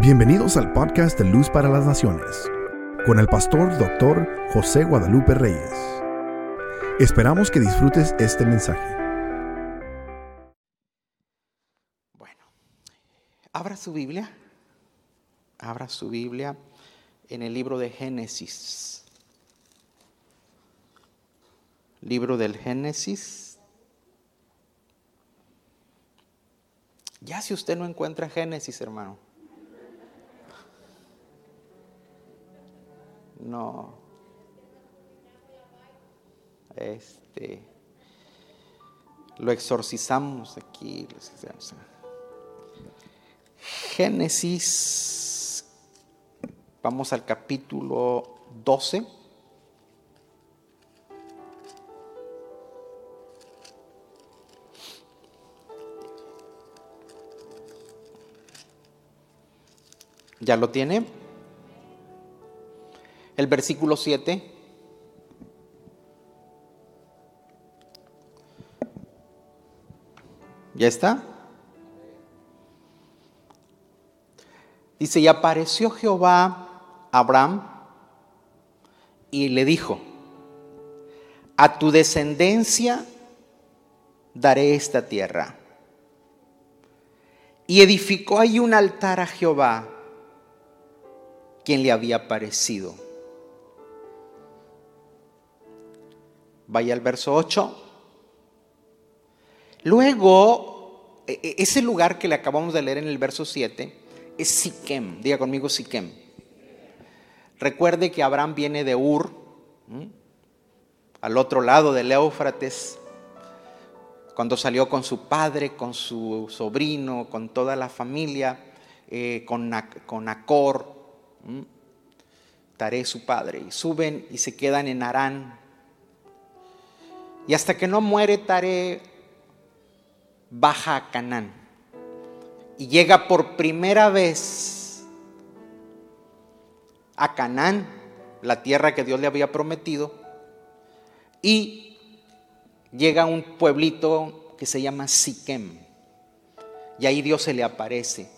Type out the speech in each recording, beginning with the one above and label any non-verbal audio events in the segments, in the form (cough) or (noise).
Bienvenidos al podcast de Luz para las Naciones, con el pastor doctor José Guadalupe Reyes. Esperamos que disfrutes este mensaje. Bueno, abra su Biblia, abra su Biblia en el libro de Génesis. Libro del Génesis. Ya si usted no encuentra Génesis, hermano. No. Este. Lo exorcizamos aquí. Génesis. Vamos al capítulo 12. ¿Ya lo tiene? El versículo 7. ¿Ya está? Dice, y apareció Jehová a Abraham y le dijo, a tu descendencia daré esta tierra. Y edificó ahí un altar a Jehová, quien le había aparecido. Vaya al verso 8. Luego, e, e, ese lugar que le acabamos de leer en el verso 7 es Siquem. Diga conmigo Siquem. Recuerde que Abraham viene de Ur, al otro lado del Éufrates, cuando salió con su padre, con su sobrino, con toda la familia, eh, con, con Acor, Taré su padre, y suben y se quedan en Arán. Y hasta que no muere Taré, baja a Canaán y llega por primera vez a Canaán, la tierra que Dios le había prometido, y llega a un pueblito que se llama Siquem. Y ahí Dios se le aparece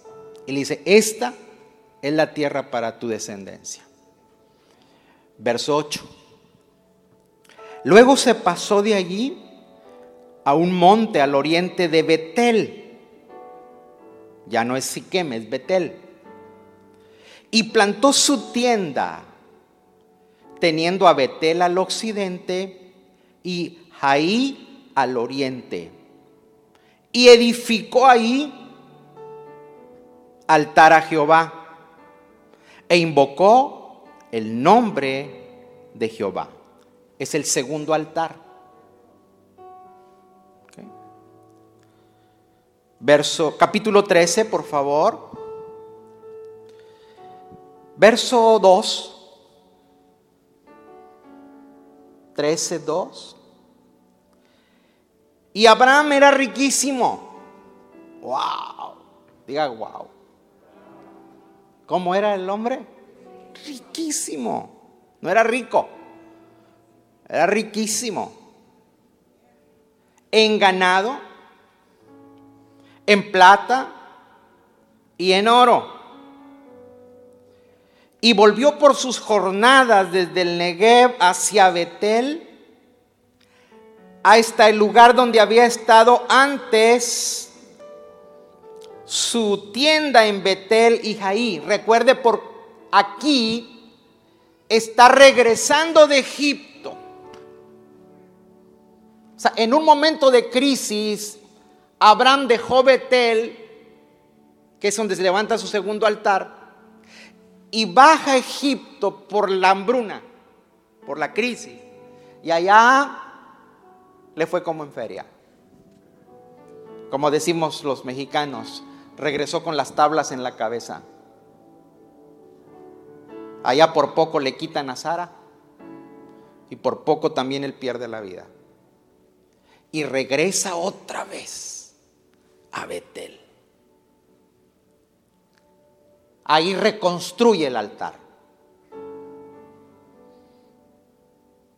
y le dice, esta es la tierra para tu descendencia. Verso 8. Luego se pasó de allí a un monte al oriente de Betel. Ya no es Siquem, es Betel. Y plantó su tienda, teniendo a Betel al occidente y Jaí al oriente. Y edificó ahí altar a Jehová e invocó el nombre de Jehová. Es el segundo altar. Verso, capítulo 13, por favor. Verso 2. 13, 2. Y Abraham era riquísimo. Wow. Diga wow. ¿Cómo era el hombre? Riquísimo. No era rico. Era riquísimo. En ganado en plata y en oro. Y volvió por sus jornadas desde el Negev hacia Betel, hasta el lugar donde había estado antes su tienda en Betel y Jaí. Recuerde, por aquí está regresando de Egipto. O sea, en un momento de crisis, Abraham dejó Betel, que es donde se levanta su segundo altar, y baja a Egipto por la hambruna, por la crisis. Y allá le fue como en feria. Como decimos los mexicanos, regresó con las tablas en la cabeza. Allá por poco le quitan a Sara y por poco también él pierde la vida. Y regresa otra vez a Betel. Ahí reconstruye el altar.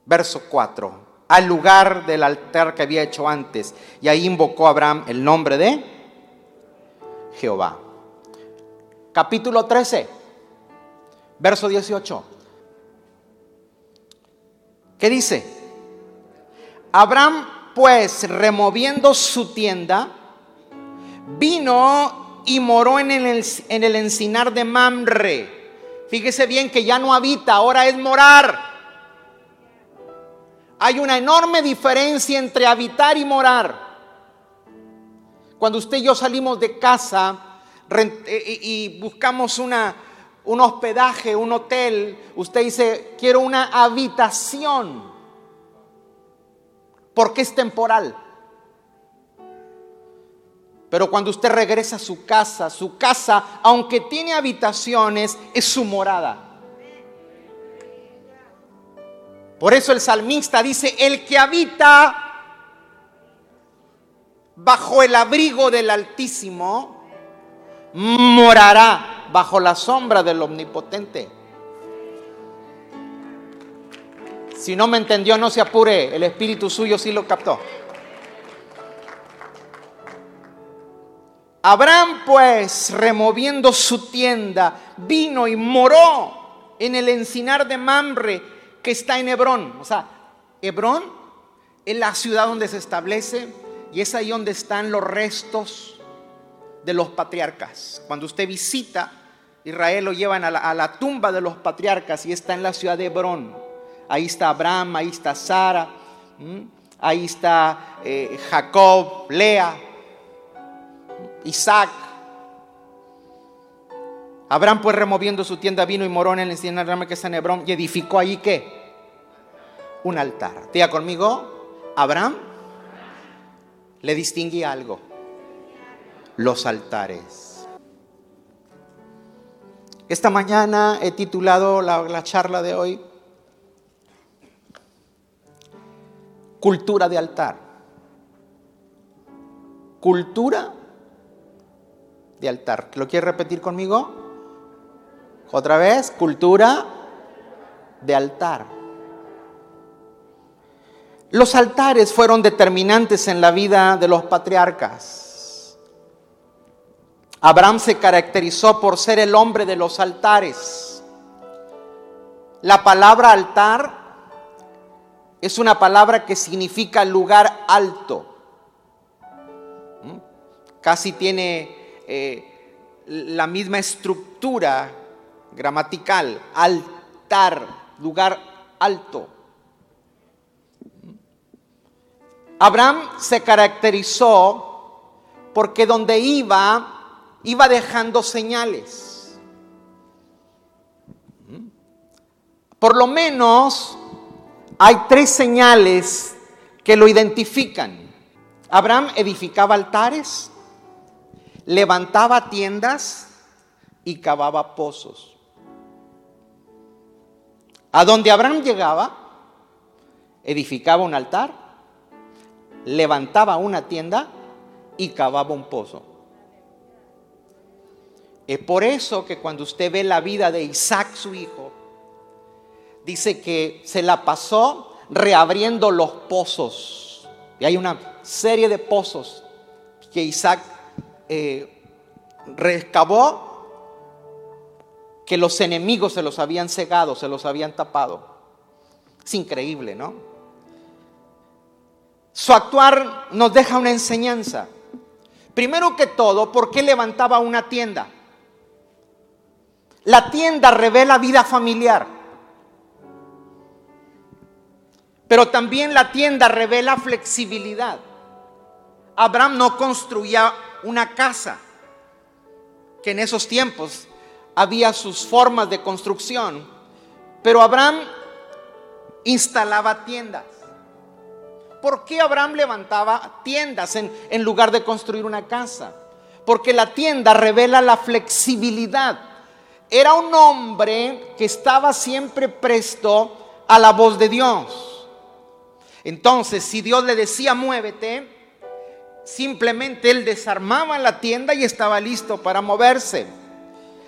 Verso 4. Al lugar del altar que había hecho antes. Y ahí invocó Abraham el nombre de Jehová. capítulo 13, verso 18. ¿Qué dice? Abraham pues removiendo su tienda, vino y moró en el, en el encinar de Mamre. Fíjese bien que ya no habita, ahora es morar. Hay una enorme diferencia entre habitar y morar. Cuando usted y yo salimos de casa eh, y buscamos una, un hospedaje, un hotel, usted dice, quiero una habitación, porque es temporal. Pero cuando usted regresa a su casa, su casa, aunque tiene habitaciones, es su morada. Por eso el salmista dice, el que habita bajo el abrigo del Altísimo, morará bajo la sombra del Omnipotente. Si no me entendió, no se apure, el espíritu suyo sí lo captó. Abraham pues, removiendo su tienda, vino y moró en el encinar de Mamre que está en Hebrón. O sea, Hebrón es la ciudad donde se establece y es ahí donde están los restos de los patriarcas. Cuando usted visita Israel lo llevan a la, tumba de los patriarcas y está en la ciudad de Hebrón. Ahí está Abraham, ahí está Sara, ahí está eh, Jacob, Lea, Isaac. Abraham pues removiendo su tienda vino y moró en el encinar que está en Hebrón y edificó allí qué? Un altar. Tía conmigo, Abraham le distingue algo. Los altares. Esta mañana he titulado la, charla de hoy Cultura de altar. Cultura de altar. ¿Lo quiere repetir conmigo? Otra vez, cultura de altar. Los altares fueron determinantes en la vida de los patriarcas. Abraham se caracterizó por ser el hombre de los altares. La palabra altar es una palabra que significa lugar alto. ¿Mm? Casi tiene eh, la misma estructura gramatical, altar, lugar alto. Abraham se caracterizó porque donde iba, iba dejando señales. Por lo menos hay tres señales que lo identifican. Abraham edificaba altares, levantaba tiendas y cavaba pozos. A donde Abraham llegaba, edificaba un altar, levantaba una tienda y cavaba un pozo. Es por eso que cuando usted ve la vida de Isaac, su hijo, dice que se la pasó reabriendo los pozos. Y hay una serie de pozos que Isaac eh, rescabó que los enemigos se los habían cegado, se los habían tapado. Es increíble, ¿no? Su actuar nos deja una enseñanza. Primero que todo, ¿por qué levantaba una tienda? La tienda revela vida familiar. Pero también la tienda revela flexibilidad. Abraham no construía una casa, que en esos tiempos había sus formas de construcción, pero Abraham instalaba tiendas. ¿Por qué Abraham levantaba tiendas en, en lugar de construir una casa? Porque la tienda revela la flexibilidad. Era un hombre que estaba siempre presto a la voz de Dios. Entonces, si Dios le decía muévete, simplemente él desarmaba la tienda y estaba listo para moverse.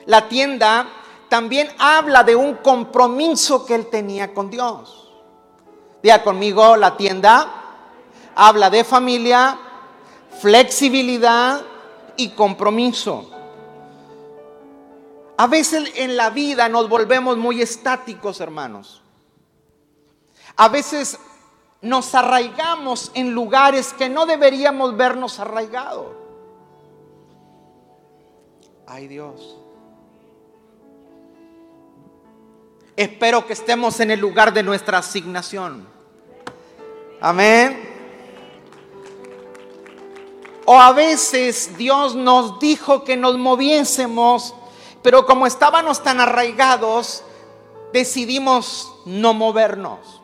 La tienda también habla de un compromiso que él tenía con Dios. Diga conmigo, la tienda habla de familia, flexibilidad y compromiso. A veces en la vida nos volvemos muy estáticos, hermanos. A veces nos arraigamos en lugares que no deberíamos vernos arraigados. Ay Dios. Espero que estemos en el lugar de nuestra asignación. Amén. O a veces Dios nos dijo que nos moviésemos, pero como estábamos tan arraigados, decidimos no movernos.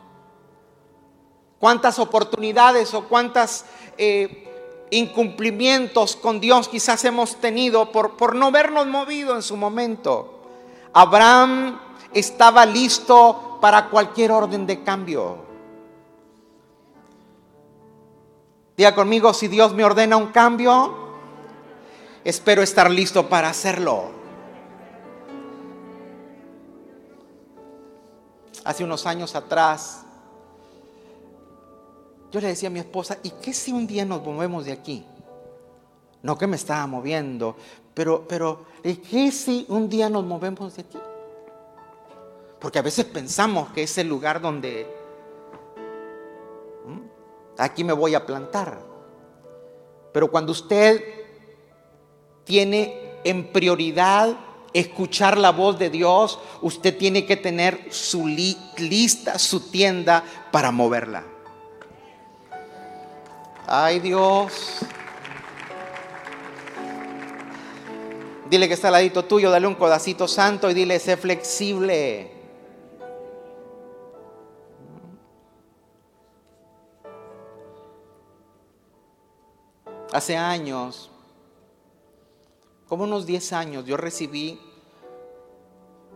¿Cuántas oportunidades o cuántos eh, incumplimientos con Dios quizás hemos tenido por, por no vernos movido en su momento? Abraham estaba listo para cualquier orden de cambio. Diga conmigo, si Dios me ordena un cambio, espero estar listo para hacerlo. Hace unos años atrás, yo le decía a mi esposa, ¿y qué si un día nos movemos de aquí? No que me estaba moviendo, pero, pero, ¿y qué si un día nos movemos de aquí? Porque a veces pensamos que es el lugar donde aquí me voy a plantar. Pero cuando usted tiene en prioridad escuchar la voz de Dios, usted tiene que tener su lista, su tienda para moverla. Ay Dios. Dile que está al ladito tuyo, dale un codacito santo y dile, sé flexible. Hace años, como unos 10 años, yo recibí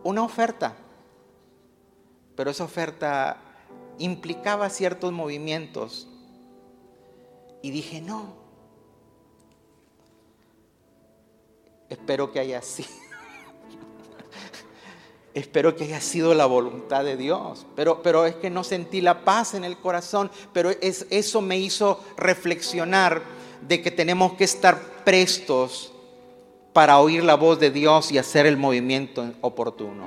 una oferta, pero esa oferta implicaba ciertos movimientos. Y dije, no, espero que haya sido. (laughs) Espero que haya sido la voluntad de Dios. Pero, pero es que no sentí la paz en el corazón. Pero es, eso me hizo reflexionar de que tenemos que estar prestos para oír la voz de Dios y hacer el movimiento oportuno.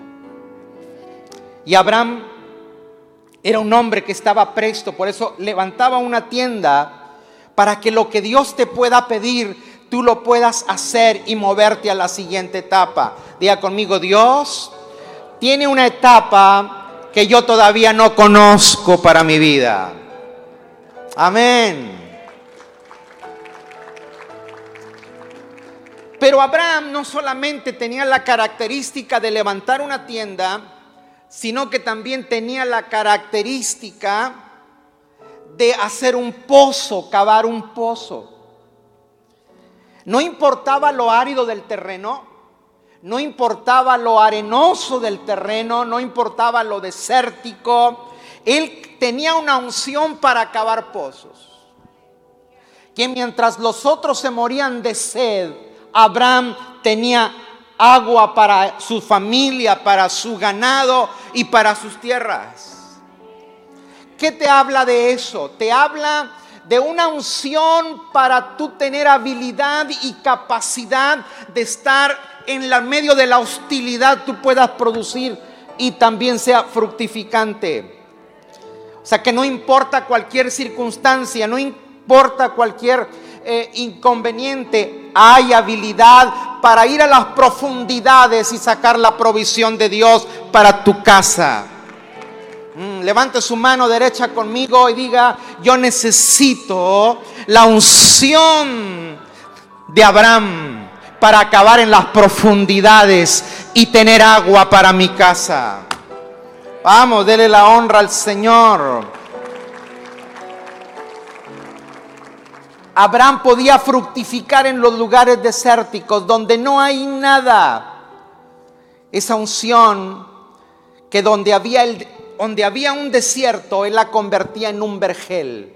Y Abraham era un hombre que estaba presto, por eso levantaba una tienda para que lo que Dios te pueda pedir, tú lo puedas hacer y moverte a la siguiente etapa. Diga conmigo, Dios tiene una etapa que yo todavía no conozco para mi vida. Amén. Pero Abraham no solamente tenía la característica de levantar una tienda, sino que también tenía la característica de hacer un pozo, cavar un pozo. No importaba lo árido del terreno, no importaba lo arenoso del terreno, no importaba lo desértico, él tenía una unción para cavar pozos. Que mientras los otros se morían de sed, Abraham tenía agua para su familia, para su ganado y para sus tierras. ¿Qué te habla de eso? Te habla de una unción para tú tener habilidad y capacidad de estar en la medio de la hostilidad, tú puedas producir y también sea fructificante. O sea, que no importa cualquier circunstancia, no importa cualquier eh, inconveniente, hay habilidad para ir a las profundidades y sacar la provisión de Dios para tu casa. Mm, levante su mano derecha conmigo y diga, yo necesito la unción de Abraham para acabar en las profundidades y tener agua para mi casa. Vamos, dele la honra al Señor. Abraham podía fructificar en los lugares desérticos donde no hay nada. Esa unción que donde había, el, donde había un desierto, él la convertía en un vergel,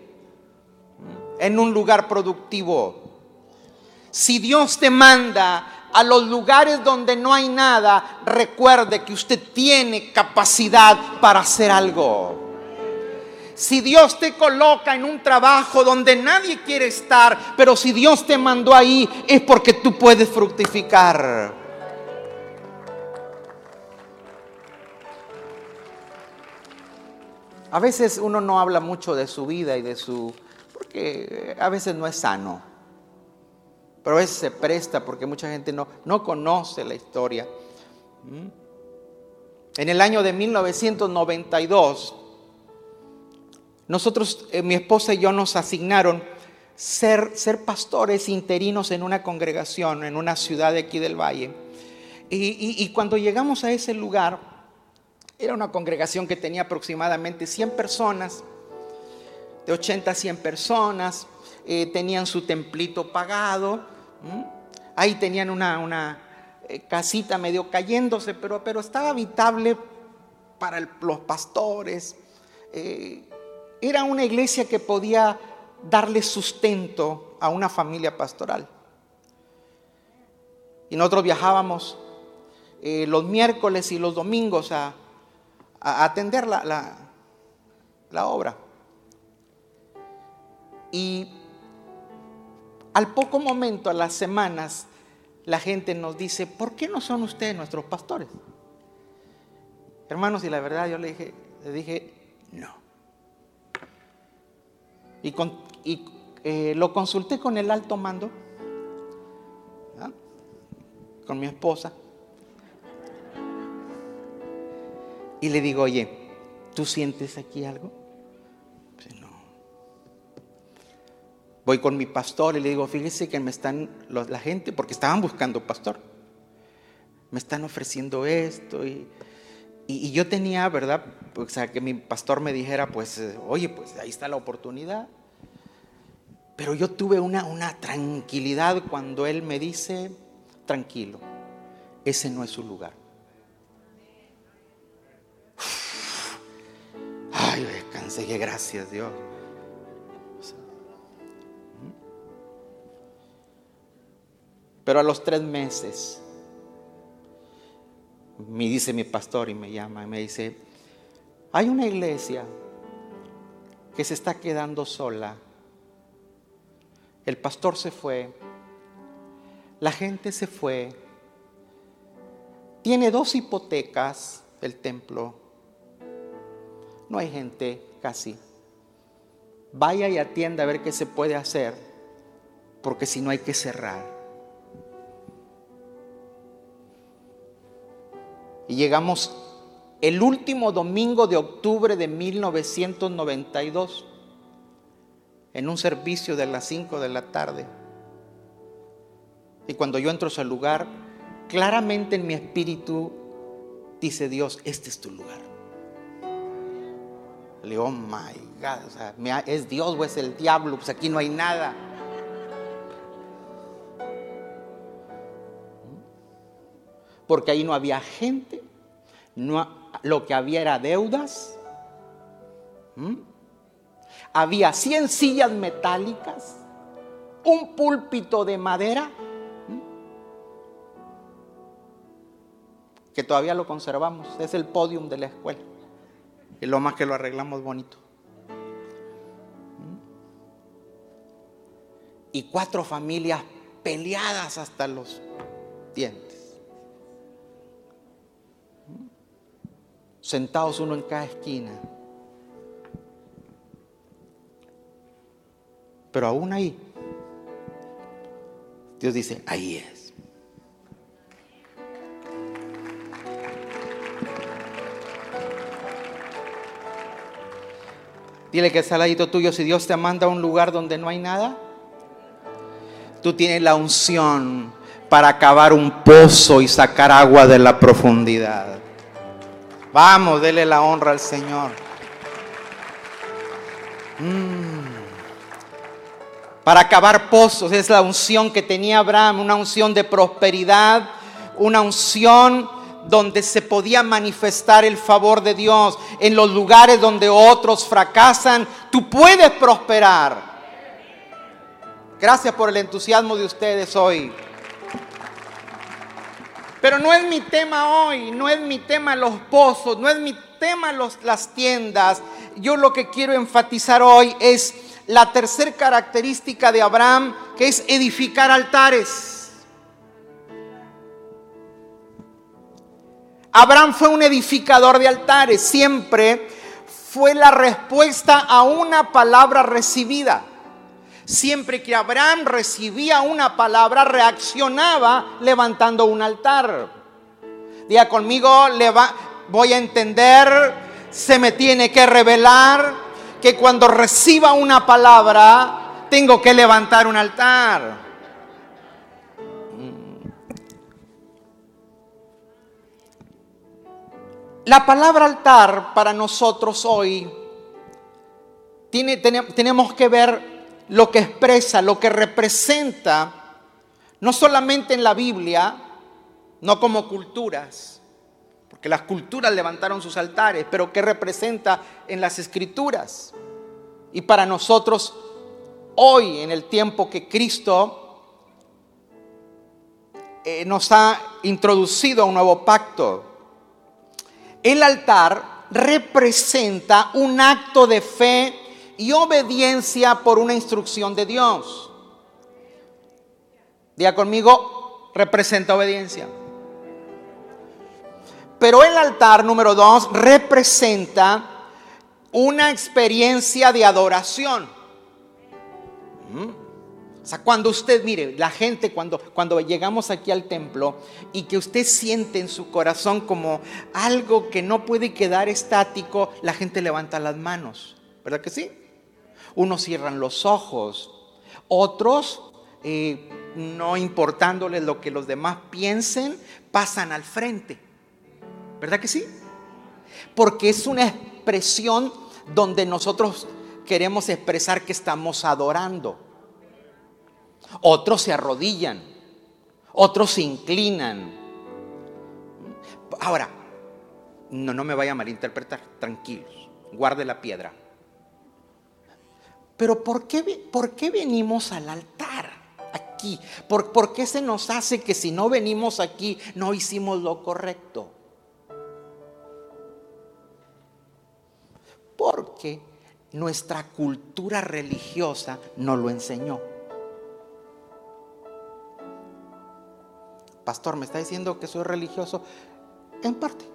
en un lugar productivo. Si Dios te manda a los lugares donde no hay nada, recuerde que usted tiene capacidad para hacer algo. Si Dios te coloca en un trabajo donde nadie quiere estar, pero si Dios te mandó ahí es porque tú puedes fructificar. A veces uno no habla mucho de su vida y de su... porque a veces no es sano. Pero a veces se presta porque mucha gente no, no conoce la historia. ¿Mm? En el año de 1992, nosotros, eh, mi esposa y yo nos asignaron ser, ser pastores interinos en una congregación, en una ciudad de aquí del valle. Y, y cuando llegamos a ese lugar, era una congregación que tenía aproximadamente 100 personas, de 80 a 100 personas, eh, tenían su templito pagado, ahí tenían una, eh, casita medio cayéndose, pero, pero estaba habitable para los pastores. Eh, era una iglesia que podía darle sustento a una familia pastoral. Y nosotros viajábamos los miércoles y los domingos a, a atender la, la, obra. Y al poco momento, a las semanas, la gente nos dice, ¿por qué no son ustedes nuestros pastores? Hermanos, y la verdad yo le dije, le dije no. Y, eh, lo consulté con el alto mando, con mi esposa. Y le digo, oye, ¿tú sientes aquí algo? no. Voy con mi pastor y le digo, fíjese que me están, la gente, porque estaban buscando pastor, me están ofreciendo esto y, yo tenía, ¿verdad? O sea, que mi pastor me dijera, pues, eh, oye, pues ahí está la oportunidad. Pero yo tuve una, una tranquilidad cuando él me dice, tranquilo, ese no es su lugar. Ay, descansé, que gracias Dios. Pero a los tres meses, me dice mi pastor y me llama y me dice, hay una iglesia que se está quedando sola. El pastor se fue, la gente se fue, tiene dos hipotecas el templo no hay gente casi. Vaya y atienda a ver qué se puede hacer, porque si no hay que cerrar. Y llegamos el último domingo de octubre de 1992, en un servicio de las 5 de la tarde. Y cuando yo entro a ese lugar, claramente en mi espíritu dice Dios, este es tu lugar. Le digo, oh my God, ¿es Dios o es el diablo? Pues aquí no hay nada. Porque ahí no había gente, no, lo que había era deudas. Había 100 sillas metálicas, un púlpito de madera, que todavía lo conservamos, es el podium de la escuela. Y lo más que lo arreglamos bonito. Y cuatro familias peleadas hasta los dientes. Sentados uno en cada esquina. Pero aún ahí, Dios dice, ahí es. Dile que es al tuyo, si Dios te manda a un lugar donde no hay nada, tú tienes la unción para cavar un pozo y sacar agua de la profundidad. Vamos, dele la honra al Señor. Mm. Para cavar pozos es la unción que tenía Abraham, una unción de prosperidad, una unción donde se podía manifestar el favor de Dios, en los lugares donde otros fracasan, tú puedes prosperar. Gracias por el entusiasmo de ustedes hoy. Pero no es mi tema hoy, no es mi tema los pozos, no es mi tema los, las tiendas. Yo lo que quiero enfatizar hoy es la tercera característica de Abraham, que es edificar altares. Abraham fue un edificador de altares, siempre fue la respuesta a una palabra recibida. Siempre que Abraham recibía una palabra, reaccionaba levantando un altar. Diga conmigo, voy a entender, se me tiene que revelar que cuando reciba una palabra, tengo que levantar un altar. La palabra altar para nosotros hoy tiene, tenemos que ver lo que expresa, lo que representa, no solamente en la Biblia, no como culturas, porque las culturas levantaron sus altares, pero que representa en las escrituras. Y para nosotros, hoy, en el tiempo que Cristo eh, nos ha introducido a un nuevo pacto, el altar representa un acto de fe y obediencia por una instrucción de Dios. Diga conmigo, representa obediencia. Pero el altar número dos representa una experiencia de adoración. ¿Mm? O sea, cuando usted, mire, la gente, cuando, cuando llegamos aquí al templo y que usted siente en su corazón como algo que no puede quedar estático, la gente levanta las manos. ¿Verdad que sí? Unos cierran los ojos, otros, eh, no importándoles lo que los demás piensen, pasan al frente. ¿Verdad que sí? Porque es una expresión donde nosotros queremos expresar que estamos adorando. Otros se arrodillan, otros se inclinan. Ahora, no, no me vaya a malinterpretar, tranquilos, guarde la piedra. Pero ¿por qué, por qué venimos al altar aquí? ¿Por, ¿Por qué se nos hace que si no venimos aquí no hicimos lo correcto? Porque nuestra cultura religiosa no lo enseñó. Pastor, ¿me está diciendo que soy religioso? En parte.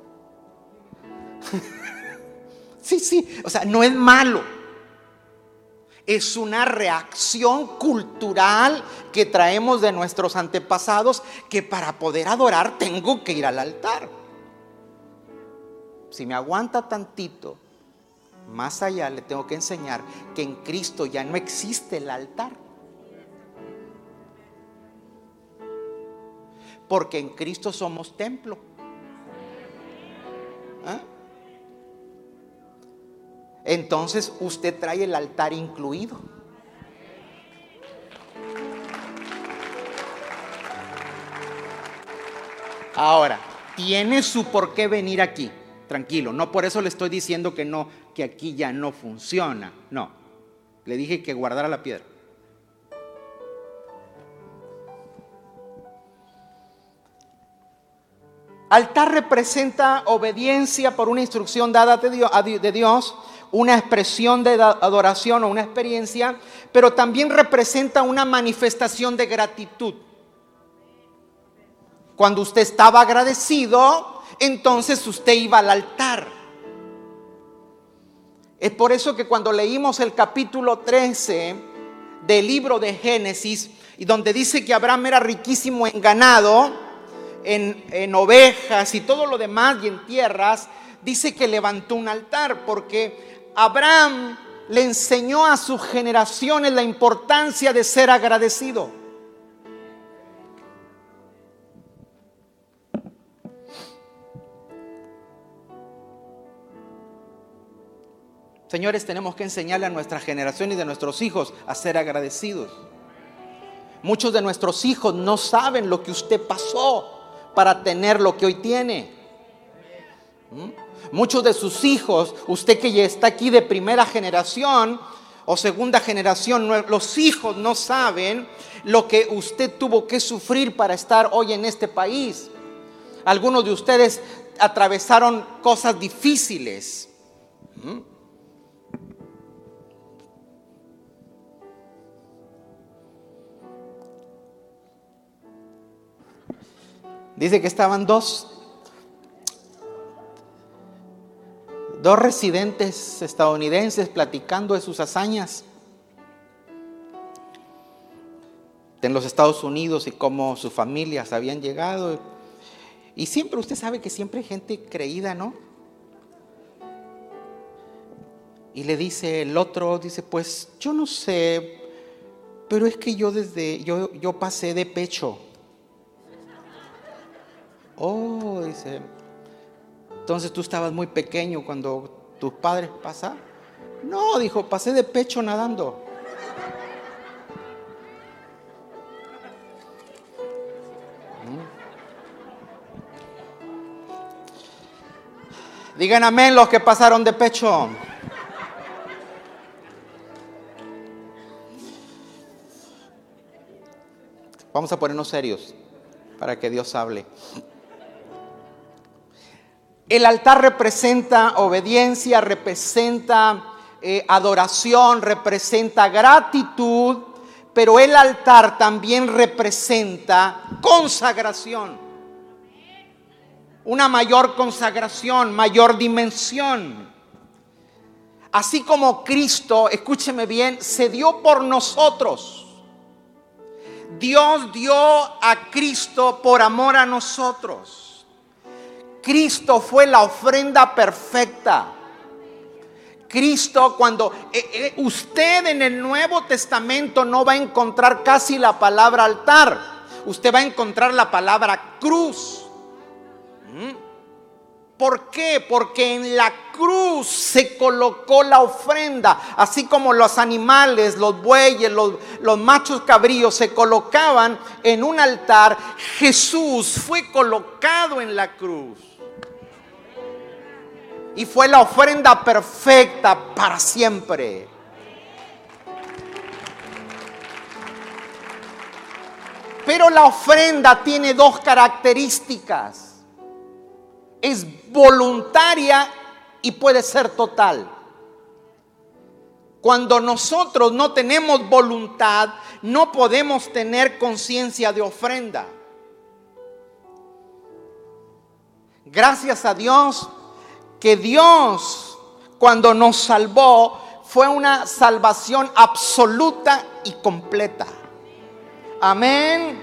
(laughs) sí, sí, o sea, no es malo. Es una reacción cultural que traemos de nuestros antepasados que para poder adorar tengo que ir al altar. Si me aguanta tantito, más allá le tengo que enseñar que en Cristo ya no existe el altar. Porque en Cristo somos templo. ¿Ah? Entonces usted trae el altar incluido. Ahora, tiene su por qué venir aquí. Tranquilo, no por eso le estoy diciendo que no, que aquí ya no funciona. No. Le dije que guardara la piedra. Altar representa obediencia por una instrucción dada de Dios, una expresión de adoración o una experiencia, pero también representa una manifestación de gratitud. Cuando usted estaba agradecido, entonces usted iba al altar. Es por eso que cuando leímos el capítulo 13 del libro de Génesis, y donde dice que Abraham era riquísimo en ganado, en, ovejas y todo lo demás y en tierras, dice que levantó un altar porque Abraham le enseñó a sus generaciones la importancia de ser agradecido. Señores, tenemos que enseñarle a nuestra generación y de nuestros hijos a ser agradecidos. Muchos de nuestros hijos no saben lo que usted pasó para tener lo que hoy tiene. ¿Mm? Muchos de sus hijos, usted que ya está aquí de primera generación o segunda generación, los hijos no saben lo que usted tuvo que sufrir para estar hoy en este país. Algunos de ustedes atravesaron cosas difíciles. ¿Mm? Dice que estaban dos, dos residentes estadounidenses platicando de sus hazañas en los Estados Unidos y cómo sus familias habían llegado. Y siempre, usted sabe que siempre hay gente creída, ¿no? Y le dice el otro, dice, pues yo no sé, pero es que yo desde, yo, yo pasé de pecho. Oh, dice, entonces tú estabas muy pequeño cuando tus padres pasaron. No, dijo, pasé de pecho nadando. Digan amén los que pasaron de pecho. Vamos a ponernos serios para que Dios hable. El altar representa obediencia, representa eh, adoración, representa gratitud, pero el altar también representa consagración una mayor consagración, mayor dimensión. Así como Cristo, escúcheme bien, se dio por nosotros. Dios dio a Cristo por amor a nosotros. Cristo fue la ofrenda perfecta. Cristo, cuando eh, eh, usted en el Nuevo Testamento no va a encontrar casi la palabra altar, usted va a encontrar la palabra cruz. ¿Por qué? Porque en la cruz se colocó la ofrenda, así como los animales, los bueyes, los, los, machos cabríos se colocaban en un altar, Jesús fue colocado en la cruz. Y fue la ofrenda perfecta para siempre. Pero la ofrenda tiene dos características es voluntaria y puede ser total. Cuando nosotros no tenemos voluntad, no podemos tener conciencia de ofrenda. Gracias a Dios que Dios cuando nos salvó fue una salvación absoluta y completa. Amén.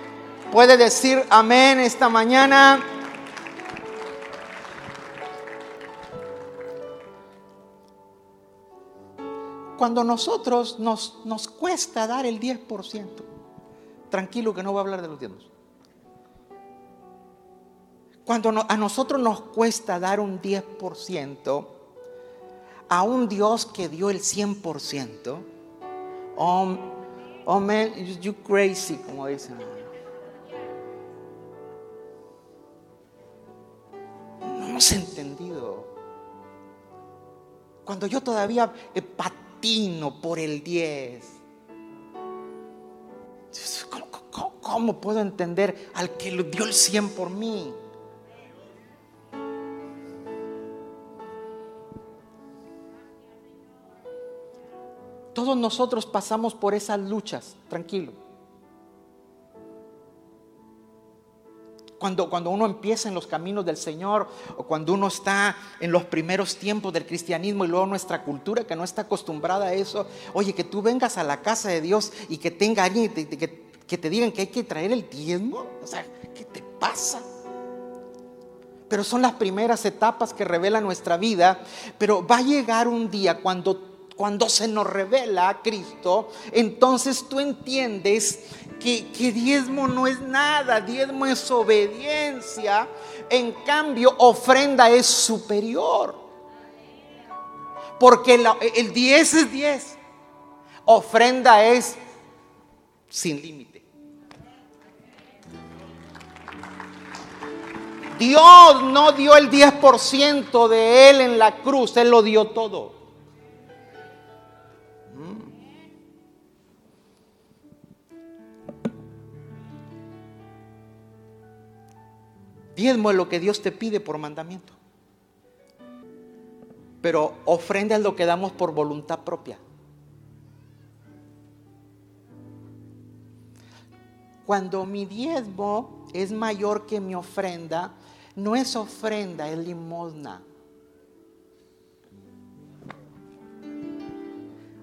Puede decir amén esta mañana. cuando nosotros nos, nos cuesta dar el 10%, tranquilo que no voy a hablar de los diezmos. Cuando a nosotros nos cuesta dar un 10% a un Dios que dio el 100%, oh, oh man, you crazy, como dicen. No hemos entendido. Cuando yo todavía he por el 10. ¿Cómo, puedo entender al que dio el 100 por mí? Todos nosotros pasamos por esas luchas, tranquilo. Cuando, cuando uno empieza en los caminos del Señor o cuando uno está en los primeros tiempos del cristianismo y luego nuestra cultura que no está acostumbrada a eso, oye, que tú vengas a la casa de Dios y que tenga alguien que, que te digan que hay que traer el diezmo, o sea, ¿qué te pasa? Pero son las primeras etapas que revela nuestra vida, pero va a llegar un día cuando cuando se nos revela a Cristo, entonces tú entiendes que, diezmo no es nada, diezmo es obediencia, en cambio ofrenda es superior. Porque el 10 es 10, ofrenda es sin límite. Dios no dio el 10% de Él en la cruz, Él lo dio todo. Diezmo es lo que Dios te pide por mandamiento. Pero ofrenda es lo que damos por voluntad propia. Cuando mi diezmo es mayor que mi ofrenda, no es ofrenda, es limosna.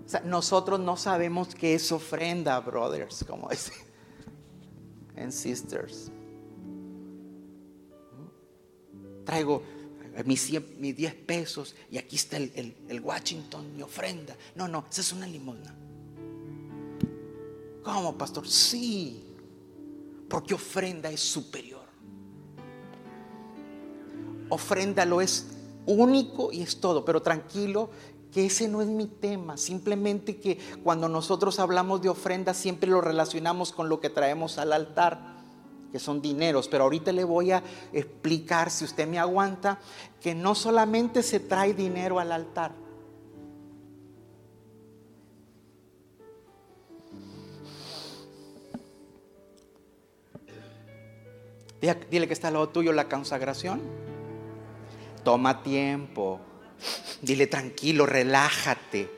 O sea, nosotros no sabemos qué es ofrenda, brothers, como dice, and sisters. Traigo mis, 10 pesos y aquí está el, el Washington, mi ofrenda. No, no, esa es una limosna. ¿Cómo, pastor? Sí, porque ofrenda es superior. Ofrenda lo es único y es todo, pero tranquilo que ese no es mi tema, simplemente que cuando nosotros hablamos de ofrenda siempre lo relacionamos con lo que traemos al altar, que son dineros, pero ahorita le voy a explicar, si usted me aguanta, que no solamente se trae dinero al altar. Dile que está al lado tuyo la consagración. Toma tiempo. Dile tranquilo, relájate.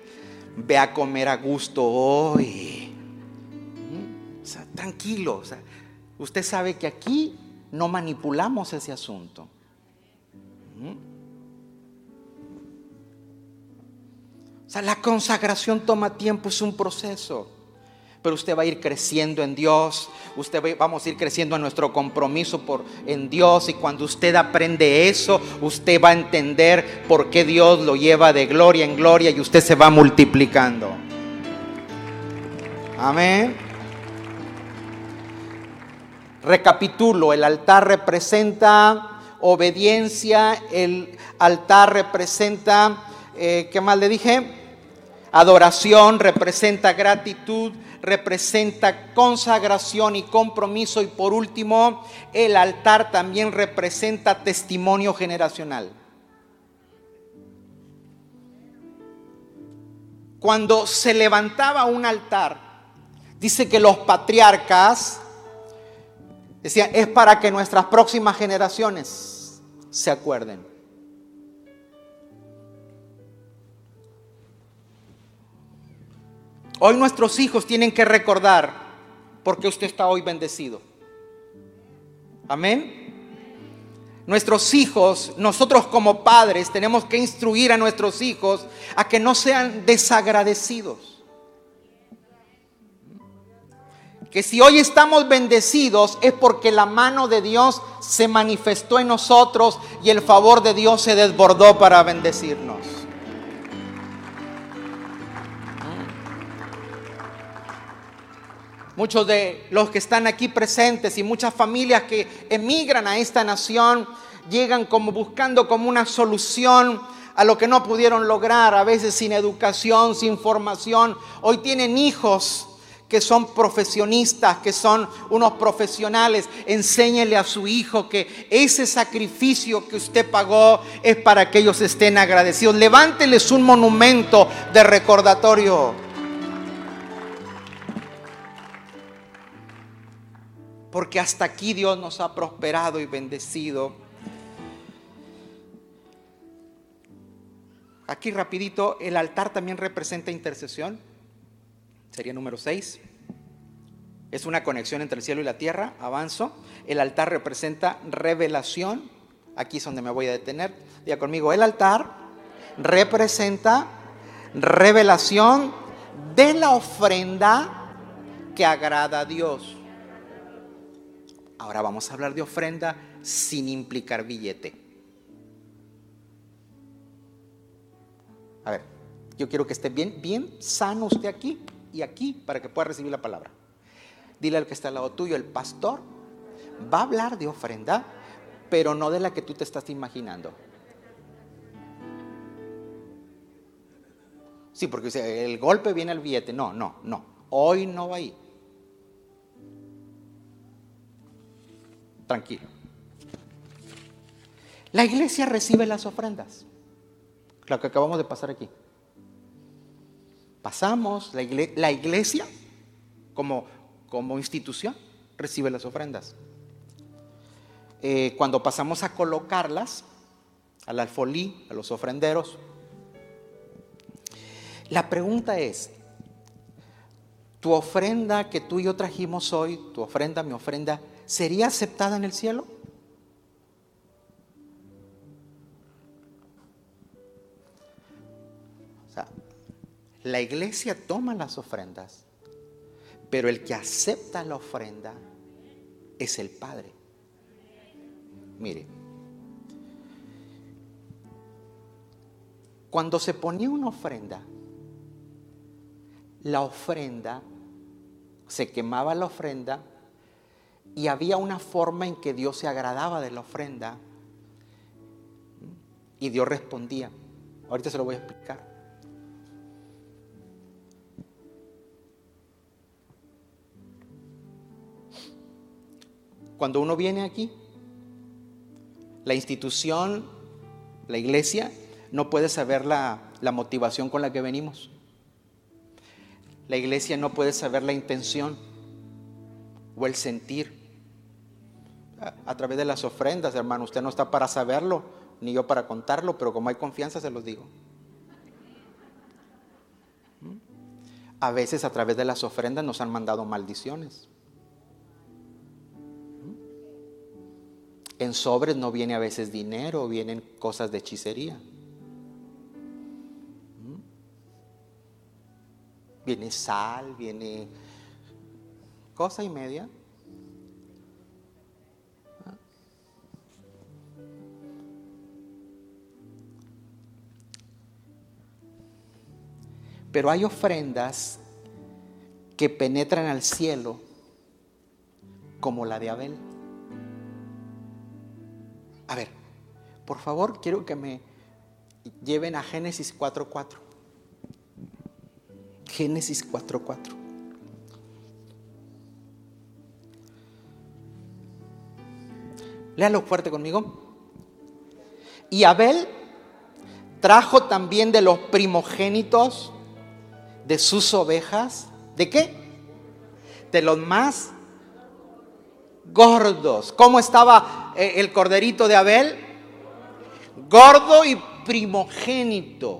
Ve a comer a gusto hoy. O sea, tranquilo. O sea, usted sabe que aquí no manipulamos ese asunto. O sea, la consagración toma tiempo, es un proceso pero usted va a ir creciendo en Dios, usted va, vamos a ir creciendo en nuestro compromiso por, en Dios y cuando usted aprende eso, usted va a entender por qué Dios lo lleva de gloria en gloria y usted se va multiplicando. Amén. Recapitulo, el altar representa obediencia, el altar representa, eh, ¿qué más le dije? Adoración representa gratitud, representa consagración y compromiso. Y por último, el altar también representa testimonio generacional. Cuando se levantaba un altar, dice que los patriarcas decían, es para que nuestras próximas generaciones se acuerden. Hoy nuestros hijos tienen que recordar porque usted está hoy bendecido. Amén. Nuestros hijos, nosotros como padres tenemos que instruir a nuestros hijos a que no sean desagradecidos. Que si hoy estamos bendecidos es porque la mano de Dios se manifestó en nosotros y el favor de Dios se desbordó para bendecirnos. muchos de los que están aquí presentes y muchas familias que emigran a esta nación llegan como buscando como una solución a lo que no pudieron lograr, a veces sin educación, sin formación. Hoy tienen hijos que son profesionistas, que son unos profesionales, enséñele a su hijo que ese sacrificio que usted pagó es para que ellos estén agradecidos. Levánteles un monumento de recordatorio. porque hasta aquí Dios nos ha prosperado y bendecido. Aquí rapidito, el altar también representa intercesión. Sería número 6. Es una conexión entre el cielo y la tierra. Avanzo. El altar representa revelación. Aquí es donde me voy a detener. Diga conmigo, el altar representa revelación de la ofrenda que agrada a Dios. Ahora vamos a hablar de ofrenda sin implicar billete. A ver, yo quiero que esté bien, bien sano usted aquí y aquí para que pueda recibir la palabra. Dile al que está al lado tuyo, el pastor va a hablar de ofrenda, pero no de la que tú te estás imaginando. Sí, porque el golpe viene al billete. No, no, no. Hoy no va ahí. tranquilo. La iglesia recibe las ofrendas, lo que acabamos de pasar aquí. Pasamos, la iglesia, como, como institución recibe las ofrendas. Eh, cuando pasamos a colocarlas al alfolí, a los ofrenderos, la pregunta es, ¿tu ofrenda que tú y yo trajimos hoy, tu ofrenda, mi ofrenda, ¿sería aceptada en el cielo? La iglesia toma las ofrendas, pero el que acepta la ofrenda es el Padre. Mire, cuando se ponía una ofrenda, la ofrenda, se quemaba la ofrenda y había una forma en que Dios se agradaba de la ofrenda y Dios respondía. Ahorita se lo voy a explicar. Cuando uno viene aquí, la institución, la iglesia, no puede saber la, motivación con la que venimos. La iglesia no puede saber la intención o el sentir. A, a través de las ofrendas, hermano, usted no está para saberlo, ni yo para contarlo, pero como hay confianza se los digo. ¿Mm? A veces a través de las ofrendas nos han mandado maldiciones. En sobres no viene a veces dinero, vienen cosas de hechicería. Viene sal, viene cosa y media. Pero hay ofrendas que penetran al cielo como la de Abel. A ver, por favor, quiero que me lleven a Génesis 4.4. Génesis 4.4. Léalo fuerte conmigo. Y Abel trajo también de los primogénitos de sus ovejas. ¿De qué? De los más gordos. ¿Cómo estaba eh, el corderito de Abel? Gordo y primogénito.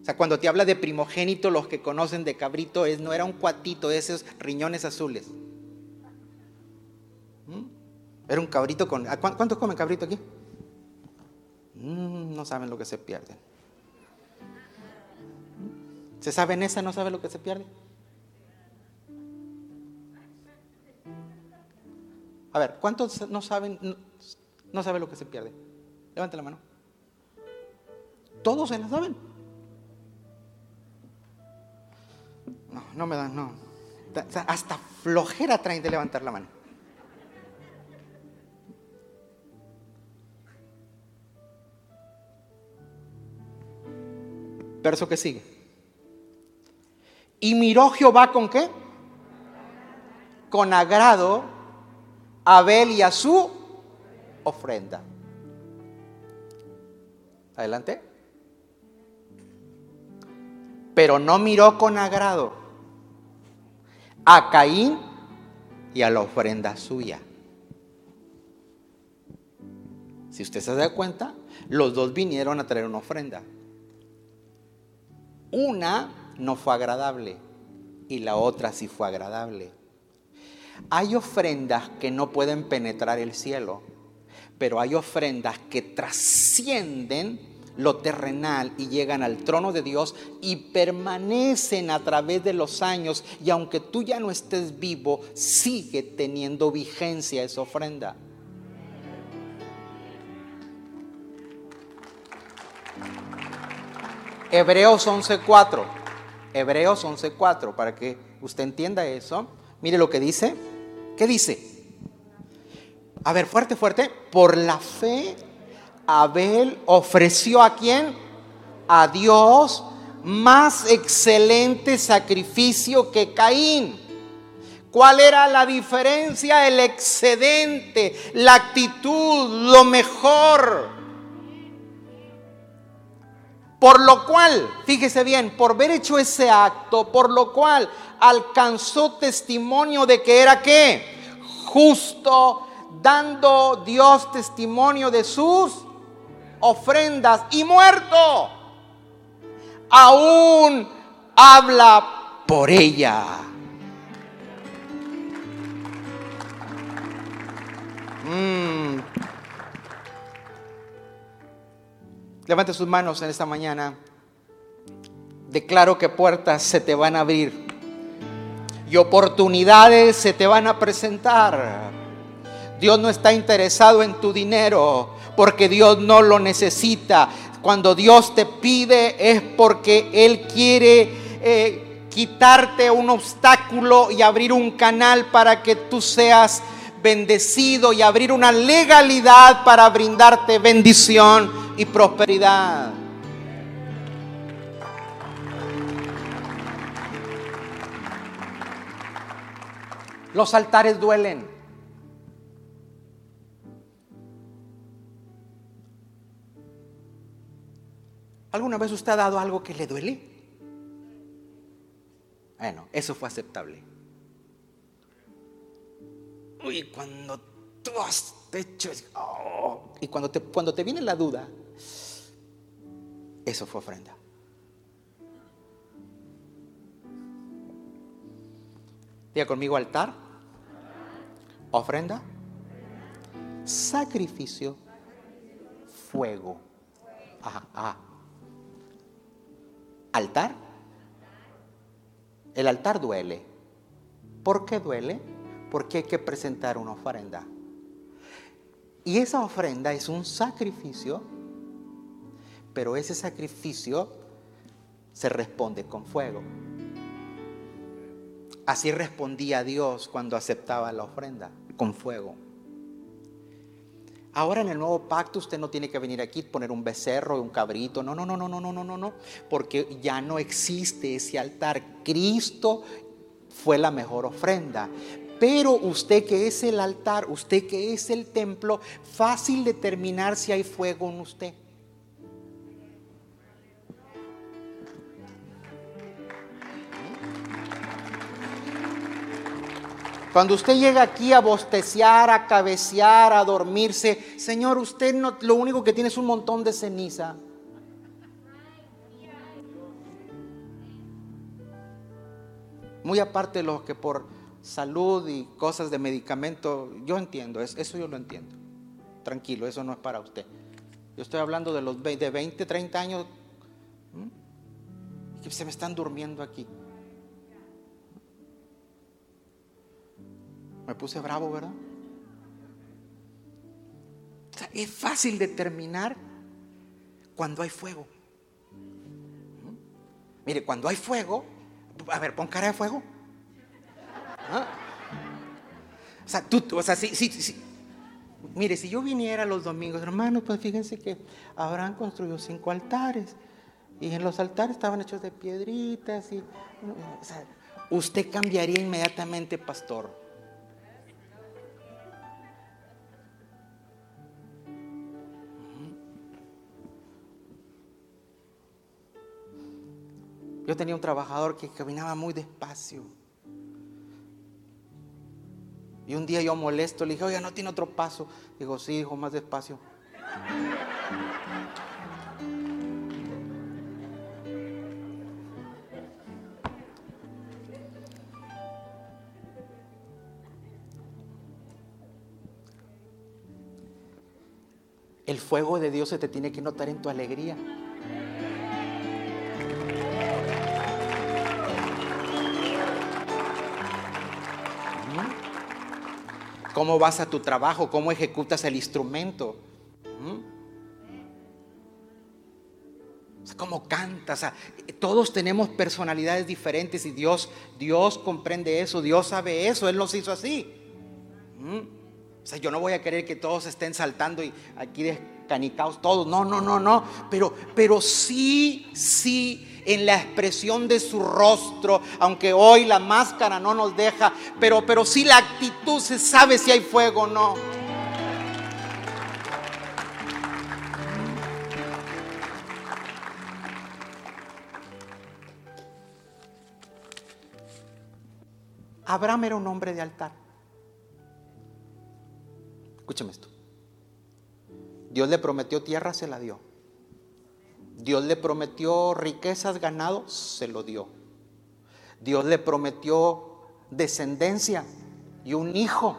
O sea, cuando te habla de primogénito, los que conocen de cabrito, es, no era un cuatito de esos riñones azules. ¿Mm? Era un cabrito con... ¿Cuántos comen cabrito aquí? Mm, no saben lo que se pierde. ¿Mm? ¿Se sabe en esa? ¿No sabe lo que se pierde? A ver, ¿cuántos no saben, no, saben lo que se pierde? Levante la mano. Todos se la saben. No, no me dan, no. Hasta flojera traen de levantar la mano. Verso que sigue. Y miró Jehová con qué? Con agrado Abel y a su ofrenda. Adelante. Pero no miró con agrado a Caín y a la ofrenda suya. Si usted se da cuenta, los dos vinieron a traer una ofrenda. Una no fue agradable y la otra sí fue agradable. Hay ofrendas que no pueden penetrar el cielo, pero hay ofrendas que trascienden lo terrenal y llegan al trono de Dios y permanecen a través de los años y aunque tú ya no estés vivo, sigue teniendo vigencia esa ofrenda. Hebreos 11:4. Hebreos 11:4 para que usted entienda eso. Mire lo que dice. ¿Qué dice? A ver, fuerte, fuerte. Por la fe, Abel ofreció a quién? A Dios más excelente sacrificio que Caín. ¿Cuál era la diferencia? El excedente, la actitud, lo mejor. Por lo cual, fíjese bien, por haber hecho ese acto, por lo cual alcanzó testimonio de que era qué? Justo, dando Dios testimonio de sus ofrendas y muerto. Aún habla por ella. Mm. Levante sus manos en esta mañana. declaro que puertas se te van a abrir y oportunidades se te van a presentar. Dios no está interesado en tu dinero porque Dios no lo necesita. Cuando Dios te pide es porque Él quiere eh, quitarte un obstáculo y abrir un canal para que tú seas bendecido y abrir una legalidad para brindarte bendición y prosperidad. Los altares duelen. ¿Alguna vez usted ha dado algo que le duele? Bueno, eso fue aceptable. Uy, cuando tú has hecho... Oh, y cuando te, cuando te viene la duda, eso fue ofrenda. Diga conmigo altar, ofrenda, sacrificio, fuego. Ajá, Altar. El altar duele. ¿Por qué duele? Porque hay que presentar una ofrenda. Y esa ofrenda es un sacrificio, pero ese sacrificio se responde con fuego. Así respondía Dios cuando aceptaba la ofrenda, con fuego. Ahora en el nuevo pacto usted no tiene que venir aquí poner un becerro, un cabrito, no, no, no, no, no, no, no, no, porque ya no existe ese altar. Cristo fue la mejor ofrenda. Pero usted que es el altar, usted que es el templo, fácil determinar si hay fuego en usted. Cuando usted llega aquí a bostecear, a cabecear, a dormirse, Señor, usted no, lo único que tiene es un montón de ceniza. Muy aparte de lo que por salud y cosas de medicamento, yo entiendo, eso yo lo entiendo. Tranquilo, eso no es para usted. Yo estoy hablando de los de 20, 30 años que se me están durmiendo aquí. Me puse bravo, ¿verdad? es fácil determinar cuando hay fuego. Mire, cuando hay fuego, a ver, pon cara de fuego. ¿Ah? O sea, tú, o sea, sí, sí, sí. Mire, si yo viniera los domingos, hermano, pues fíjense que Abraham construyó cinco altares. Y en los altares estaban hechos de piedritas. Y, o sea, usted cambiaría inmediatamente, pastor. Yo tenía un trabajador que caminaba muy despacio. Y un día yo molesto, le dije, oye, ¿no tiene otro paso? Digo, sí, hijo, más despacio. El fuego de Dios se te tiene que notar en tu alegría. Cómo vas a tu trabajo, cómo ejecutas el instrumento. ¿Mm? cómo cantas. todos tenemos personalidades diferentes y Dios, Dios comprende eso, Dios sabe eso, Él nos hizo así. ¿Mm? O sea, yo no voy a querer que todos estén saltando y aquí descanicados todos. No, no, no, no. Pero, pero sí, sí en la expresión de su rostro, aunque hoy la máscara no nos deja, pero, pero la actitud se sabe si hay fuego o no. Abraham era un hombre de altar. Escúcheme esto. Dios le prometió tierra, se la dio. Dios le prometió riquezas, ganado, se lo dio. Dios le prometió descendencia y un hijo,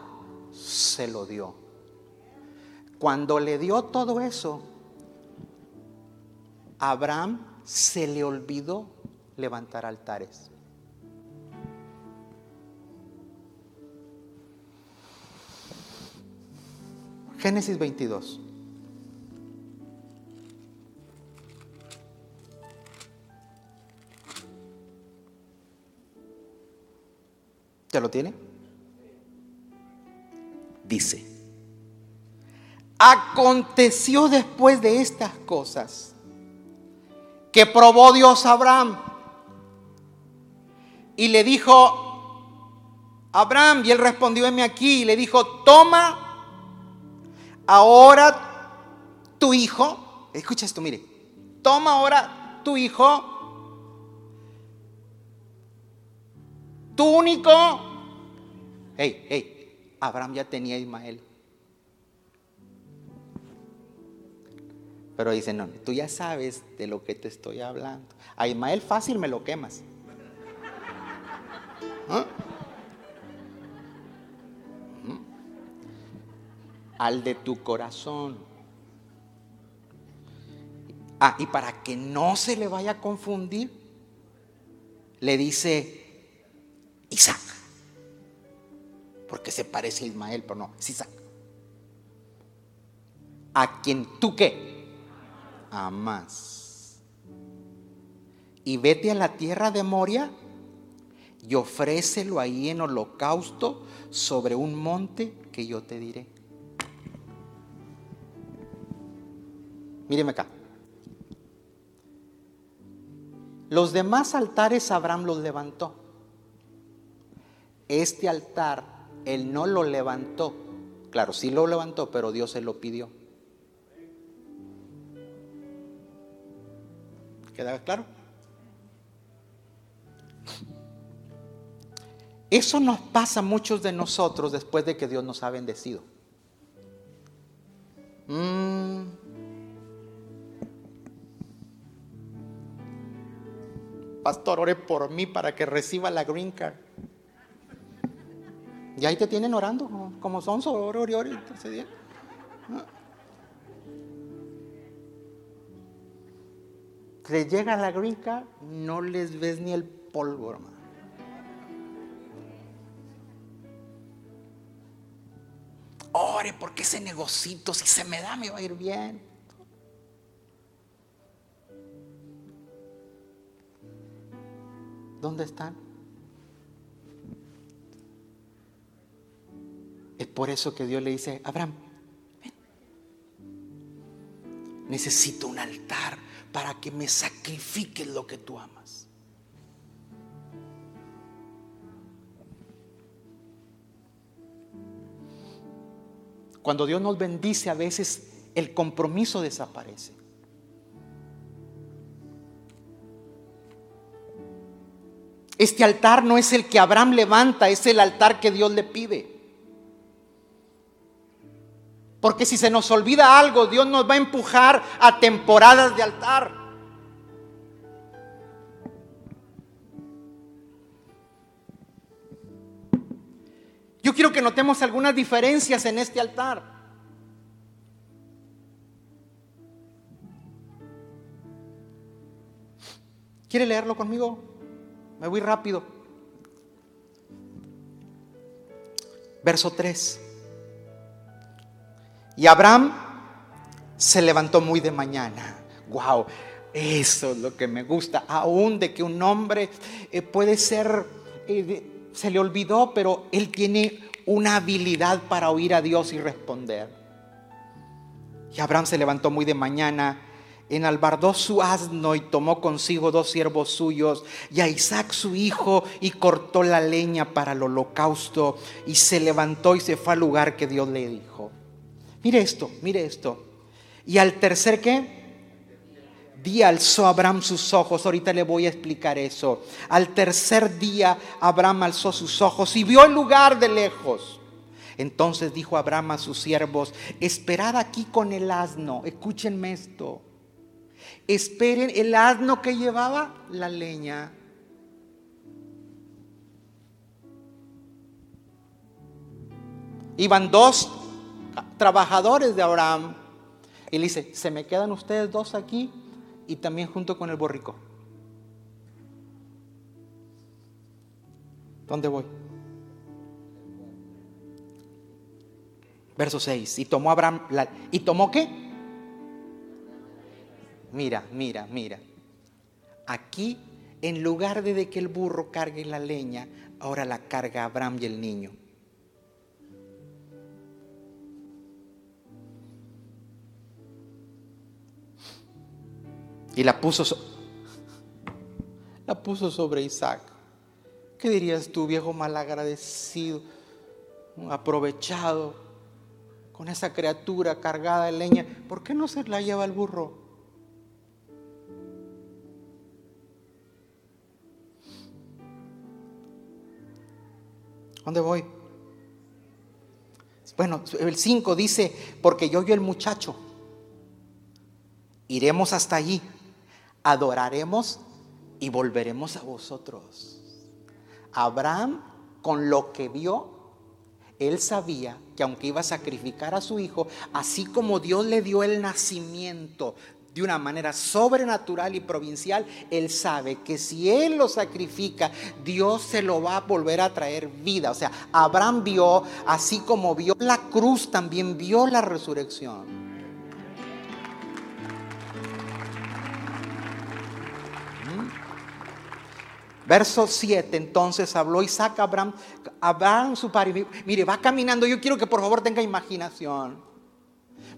se lo dio. Cuando le dio todo eso, Abraham se le olvidó levantar altares. Génesis 22. ¿Ya lo tiene? Dice, aconteció después de estas cosas que probó Dios a Abraham y le dijo, Abraham, y él respondió, heme aquí, y le dijo, toma ahora tu hijo, escucha esto, mire, toma ahora tu hijo, tu único, hey, hey, Abraham ya tenía a Ismael. Pero dice, no, tú ya sabes de lo que te estoy hablando. A Ismael fácil me lo quemas. ¿Ah? Al de tu corazón. Ah, y para que no se le vaya a confundir, le dice Isaac. Porque se parece a Ismael, pero no, es Isaac. A quien tú qué amas. Y vete a la tierra de Moria y ofrécelo ahí en holocausto sobre un monte que yo te diré. Míreme acá. Los demás altares Abraham los levantó. Este altar, él no lo levantó. Claro, sí lo levantó, pero Dios se lo pidió. ¿Queda claro? Eso nos pasa a muchos de nosotros después de que Dios nos ha bendecido. Mm. Pastor, ore por mí para que reciba la green card. Y ahí te tienen orando, como son, ore, ore, ore. Le llega la green card, no les ves ni el polvo, hermano. Ore porque ese negocito, si se me da, me va a ir bien. ¿Dónde están? Es por eso que Dios le dice, Abraham. Necesito un altar para que me sacrifiques lo que tú amas. Cuando Dios nos bendice a veces el compromiso desaparece. Este altar no es el que Abraham levanta, es el altar que Dios le pide. Porque si se nos olvida algo, Dios nos va a empujar a temporadas de altar. Yo quiero que notemos algunas diferencias en este altar. ¿Quiere leerlo conmigo? Me voy rápido. Verso 3. Y Abraham se levantó muy de mañana. Wow, eso es lo que me gusta. Aún de que un hombre eh, puede ser, eh, se le olvidó, pero él tiene una habilidad para oír a Dios y responder. Y Abraham se levantó muy de mañana, enalbardó su asno y tomó consigo dos siervos suyos y a Isaac su hijo y cortó la leña para el holocausto y se levantó y se fue al lugar que Dios le dijo. Mire esto, mire esto. Y al tercer qué? Día alzó Abraham sus ojos, ahorita le voy a explicar eso. Al tercer día Abraham alzó sus ojos y vio el lugar de lejos. Entonces dijo Abraham a sus siervos, esperad aquí con el asno, escúchenme esto. Esperen el asno que llevaba la leña. Iban dos trabajadores de Abraham. Y le dice, se me quedan ustedes dos aquí y también junto con el borrico. ¿Dónde voy? Verso 6. Y tomó Abraham, ¿y tomó qué? Mira, mira, mira. Aquí, en lugar de que el burro cargue la leña, ahora la carga Abraham y el niño. Y la puso, la puso sobre Isaac. ¿Qué dirías tú, viejo malagradecido, aprovechado con esa criatura cargada de leña? ¿Por qué no se la lleva el burro? ¿Dónde voy? Bueno, el 5 dice, porque yo y el muchacho iremos hasta allí, adoraremos y volveremos a vosotros. Abraham, con lo que vio, él sabía que aunque iba a sacrificar a su hijo, así como Dios le dio el nacimiento de una manera sobrenatural y provincial, él sabe que si él lo sacrifica, Dios se lo va a volver a traer vida. O sea, Abraham vio, así como vio la cruz, también vio la resurrección. Verso 7, entonces habló Isaac a Abraham, Abraham su padre, mire, va caminando, yo quiero que por favor tenga imaginación.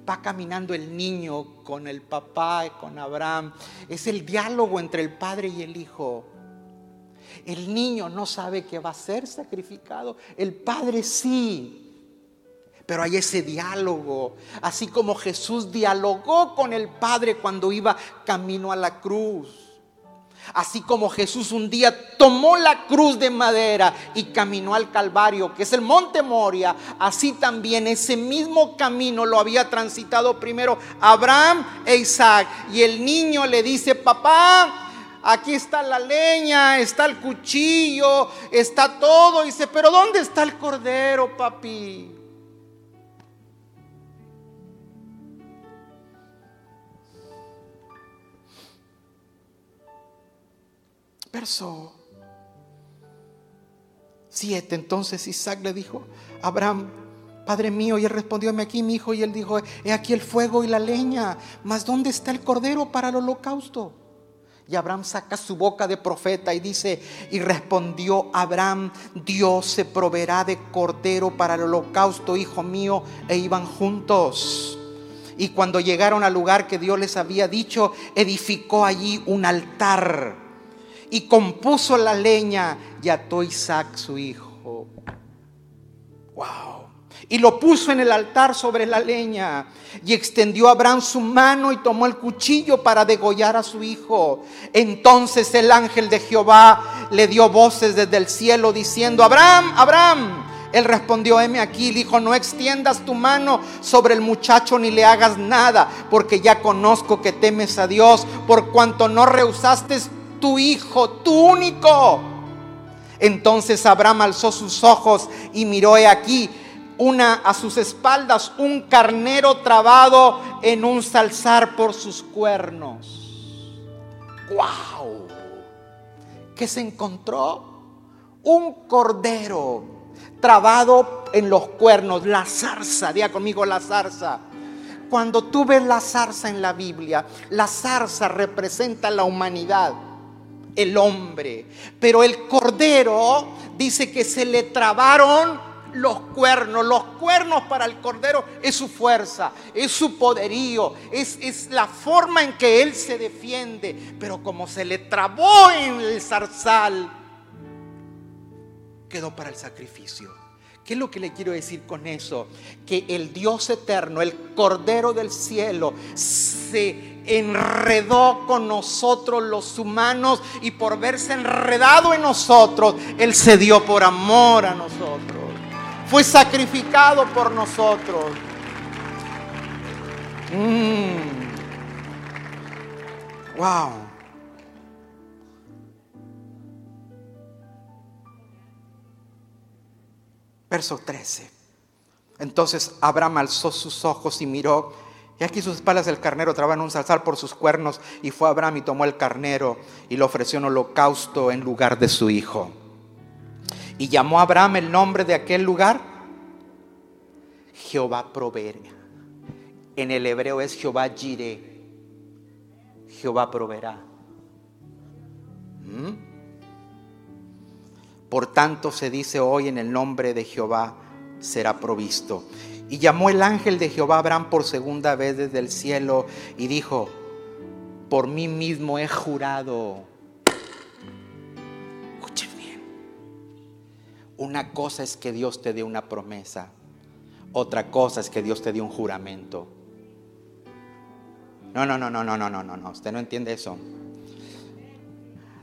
Va caminando el niño con el papá con Abraham. Es el diálogo entre el padre y el hijo. El niño no sabe que va a ser sacrificado. El padre sí. Pero hay ese diálogo. Así como Jesús dialogó con el Padre cuando iba camino a la cruz. Así como Jesús un día tomó la cruz de madera y caminó al Calvario, que es el monte Moria, así también ese mismo camino lo había transitado primero Abraham e Isaac. Y el niño le dice, papá, aquí está la leña, está el cuchillo, está todo. Y dice, pero ¿dónde está el cordero, papi? Verso 7. Entonces Isaac le dijo, Abraham, Padre mío, y él respondió, aquí mi hijo, y él dijo, he aquí el fuego y la leña, mas ¿dónde está el cordero para el holocausto? Y Abraham saca su boca de profeta y dice, y respondió Abraham, Dios se proveerá de cordero para el holocausto, hijo mío, e iban juntos. Y cuando llegaron al lugar que Dios les había dicho, edificó allí un altar y compuso la leña y ató Isaac su hijo. Wow. Y lo puso en el altar sobre la leña. Y extendió Abraham su mano y tomó el cuchillo para degollar a su hijo. Entonces el ángel de Jehová le dio voces desde el cielo diciendo, Abraham, Abraham. Él respondió, heme aquí, dijo, no extiendas tu mano sobre el muchacho ni le hagas nada, porque ya conozco que temes a Dios, por cuanto no rehusaste tu hijo, tu único. Entonces Abraham alzó sus ojos y miró he aquí una a sus espaldas un carnero trabado en un salzar por sus cuernos. ¡Wow! ¿Qué se encontró? Un cordero trabado en los cuernos, la zarza, diga conmigo la zarza. Cuando tú ves la zarza en la Biblia, la zarza representa la humanidad el hombre. Pero el cordero dice que se le trabaron los cuernos. Los cuernos para el cordero es su fuerza, es su poderío, es, es, la forma en que él se defiende. Pero como se le trabó en el zarzal, quedó para el sacrificio. ¿Qué es lo que le quiero decir con eso? Que el Dios eterno, el Cordero del cielo, se enredó con nosotros los humanos y por verse enredado en nosotros, Él se dio por amor a nosotros. Fue sacrificado por nosotros. Mm. Wow. Verso 13. Entonces Abraham alzó sus ojos y miró, y aquí sus espaldas el carnero trababan un salzar por sus cuernos, y fue Abraham y tomó el carnero y lo ofreció en holocausto en lugar de su hijo. Y llamó a Abraham el nombre de aquel lugar. Jehová proveerá. En el hebreo es Jehová Jireh. Jehová proveerá. ¿Mm? Por tanto se dice hoy en el nombre de Jehová será provisto. Y llamó el ángel de Jehová a Abraham por segunda vez desde el cielo y dijo, por mí mismo he jurado Una cosa es que Dios te dé una promesa. Otra cosa es que Dios te dé un juramento. No, no, no, no, no, no, no, no, no. Usted no entiende eso.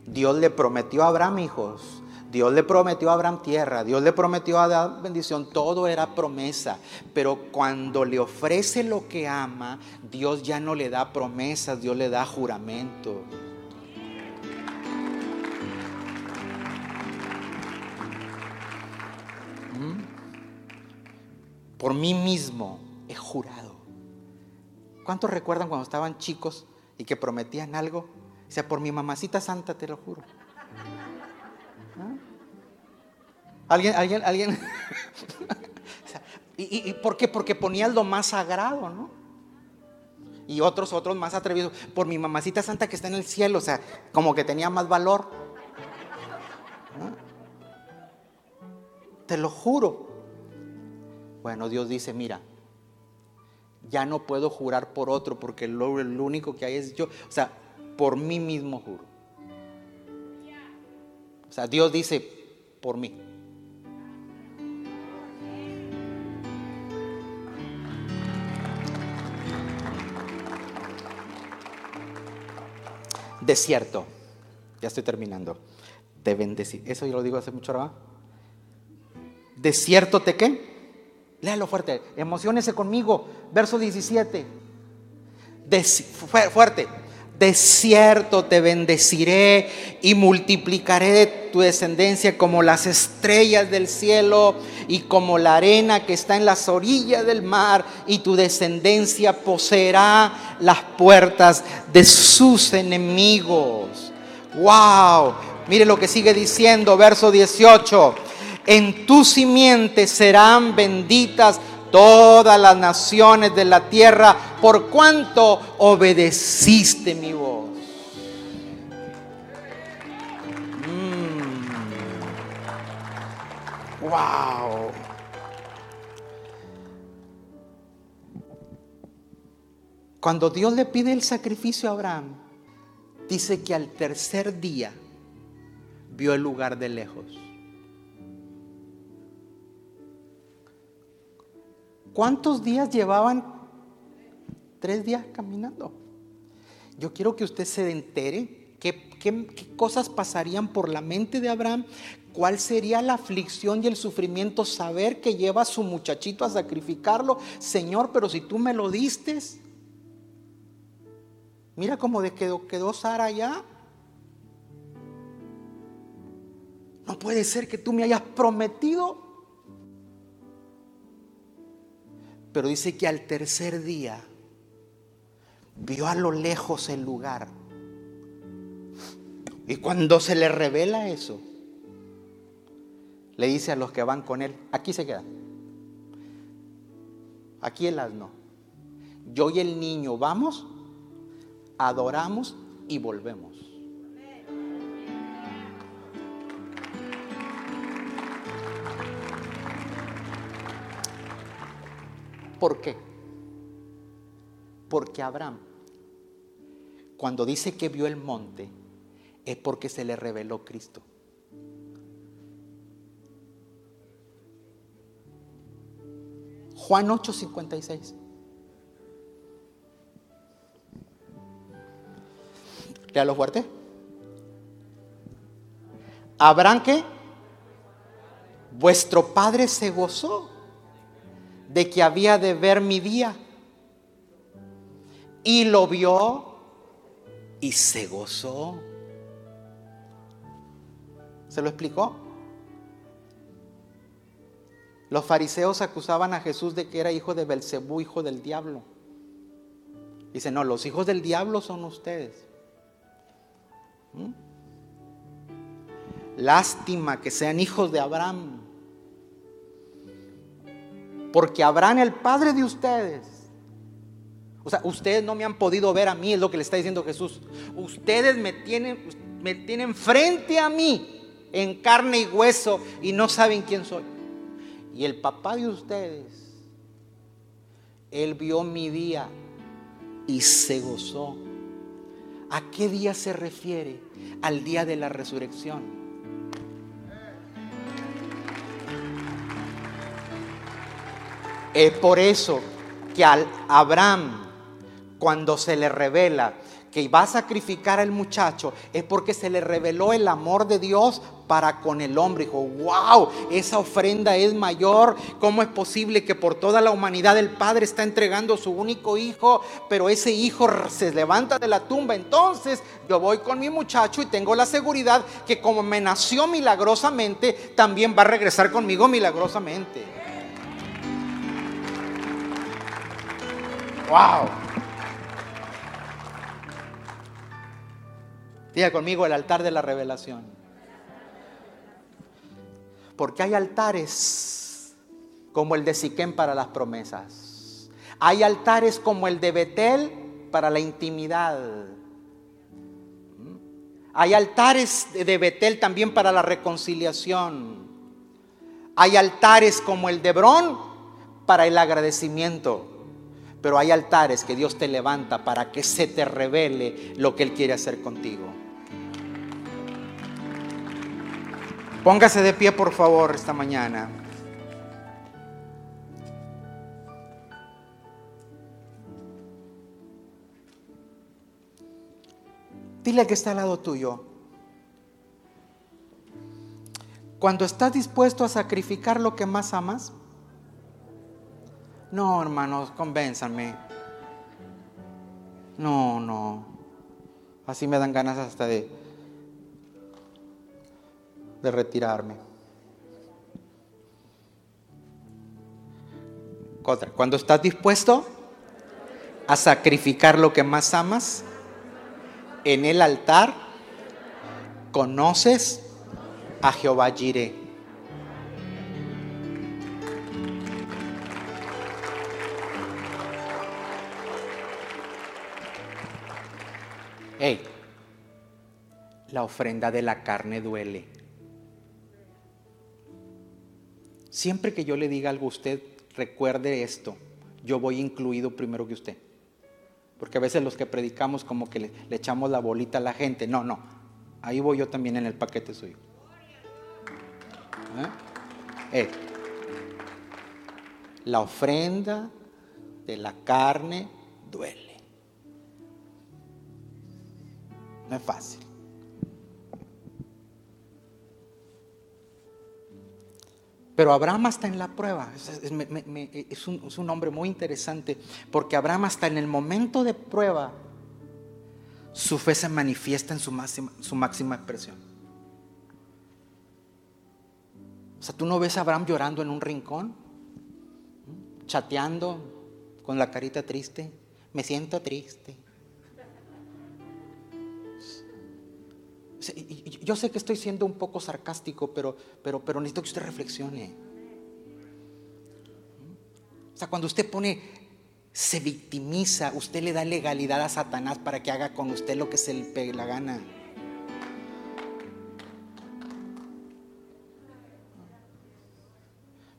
Dios le prometió a Abraham hijos. Dios le prometió a Abraham tierra, Dios le prometió a dar bendición, todo era promesa. Pero cuando le ofrece lo que ama, Dios ya no le da promesas, Dios le da juramentos. por mí mismo he jurado. ¿Cuántos recuerdan cuando estaban chicos y que prometían algo? O sea, por mi mamacita santa te lo juro. ¿Alguien, alguien, alguien? (laughs) ¿Y, por qué? Porque ponías lo más sagrado, ¿no? Y otros, otros más atrevidos. Por mi mamacita santa que está en el cielo, o sea, como que tenía más valor. Te lo juro. Bueno, Dios dice, mira, ya no puedo jurar por otro porque lo, único que hay es yo. O sea, por mí mismo juro. O sea, Dios dice, por mí. Desierto. Ya estoy terminando. Te bendecir. Eso yo lo digo hace mucho ahora. Desierto te qué? Léalo fuerte, emocionese conmigo. Verso 17. fuerte. De cierto te bendeciré y multiplicaré tu descendencia como las estrellas del cielo y como la arena que está en las orillas del mar y tu descendencia poseerá las puertas de sus enemigos. Wow, mire lo que sigue diciendo, verso 18 en tu simiente serán benditas todas las naciones de la tierra por cuanto obedeciste mi voz. Mm. Wow. Cuando Dios le pide el sacrificio a Abraham, dice que al tercer día vio el lugar de lejos. ¿Cuántos días llevaban? Tres días caminando. Yo quiero que usted se entere qué, qué, cosas pasarían por la mente de Abraham, cuál sería la aflicción y el sufrimiento saber que lleva a su muchachito a sacrificarlo. Señor, pero si tú me lo diste, mira cómo quedó, quedó Sara allá. No puede ser que tú me hayas prometido Pero dice que al tercer día vio a lo lejos el lugar. Y cuando se le revela eso, le dice a los que van con él, aquí se quedan. Aquí el asno. Yo y el niño vamos, adoramos y volvemos. ¿Por qué? Porque Abraham, cuando dice que vio el monte, es porque se le reveló Cristo. Juan 8:56. lo fuerte. Abraham que vuestro padre se gozó de que había de ver mi día. Y lo vio y se gozó. ¿Se lo explicó? Los fariseos acusaban a Jesús de que era hijo de Belcebú, hijo del diablo. Dice, no, los hijos del diablo son ustedes. ¿Mm? lástima que sean hijos de Abraham. Porque Abraham, el padre de ustedes, o sea, ustedes no me han podido ver a mí, es lo que le está diciendo Jesús. Ustedes me tienen, me tienen frente a mí en carne y hueso y no saben quién soy. Y el papá de ustedes, él vio mi día y se gozó. ¿A qué día se refiere? Al día de la resurrección. Es por eso que al Abraham, cuando se le revela que va a sacrificar al muchacho, es porque se le reveló el amor de Dios para con el hombre. Dijo, wow, esa ofrenda es mayor. ¿Cómo es posible que por toda la humanidad el Padre está entregando su único hijo, pero ese hijo se levanta de la tumba? Entonces yo voy con mi muchacho y tengo la seguridad que como me nació milagrosamente, también va a regresar conmigo milagrosamente. Wow. Diga conmigo el altar de la revelación. Porque hay altares como el de Siquén para las promesas. Hay altares como el de Betel para la intimidad. Hay altares de Betel también para la reconciliación. Hay altares como el de Hebrón para el agradecimiento. Pero hay altares que Dios te levanta para que se te revele lo que Él quiere hacer contigo. Póngase de pie, por favor, esta mañana. Dile que está al lado tuyo. Cuando estás dispuesto a sacrificar lo que más amas, no, hermanos, convénzanme. No, no. Así me dan ganas hasta de de retirarme. Otra, cuando estás dispuesto a sacrificar lo que más amas, en el altar conoces a Jehová Jireh. Hey, la ofrenda de la carne duele. Siempre que yo le diga algo a usted, recuerde esto. Yo voy incluido primero que usted. Porque a veces los que predicamos como que le, echamos la bolita a la gente. No, no. Ahí voy yo también en el paquete suyo. ¿Eh? La ofrenda de la carne duele. No es fácil. Pero Abraham está en la prueba. Es, un, es, un, hombre muy interesante porque Abraham hasta en el momento de prueba, su fe se manifiesta en su máxima, su máxima expresión. O sea, tú no ves a Abraham llorando en un rincón, chateando con la carita triste. Me siento triste. Yo sé que estoy siendo un poco sarcástico, pero, pero, pero necesito que usted reflexione. O sea, cuando usted pone, se victimiza, usted le da legalidad a Satanás para que haga con usted lo que se le pegue la gana.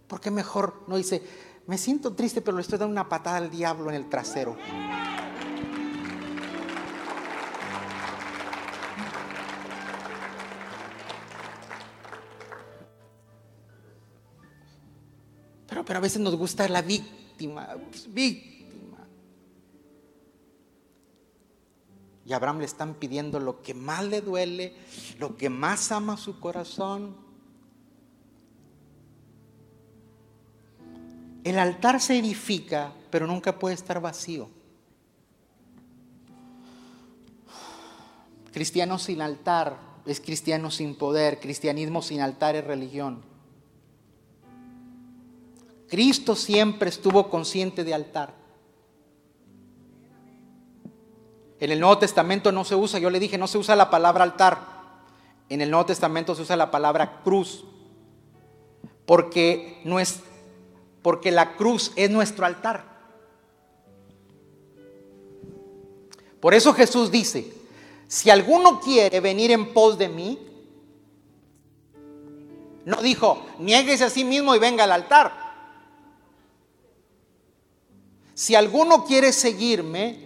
¿Por qué mejor no dice, me siento triste, pero le estoy dando una patada al diablo en el trasero? Pero a veces nos gusta la víctima, pues, víctima. Y a Abraham le están pidiendo lo que más le duele, lo que más ama su corazón. El altar se edifica, pero nunca puede estar vacío. Cristiano sin altar es cristiano sin poder, cristianismo sin altar es religión. Cristo siempre estuvo consciente de altar. En el Nuevo Testamento no se usa, yo le dije, no se usa la palabra altar. En el Nuevo Testamento se usa la palabra cruz, porque, no es, porque la cruz es nuestro altar. Por eso Jesús dice, si alguno quiere venir en pos de mí, no dijo, niéguese a sí mismo y venga al altar. Si alguno quiere seguirme,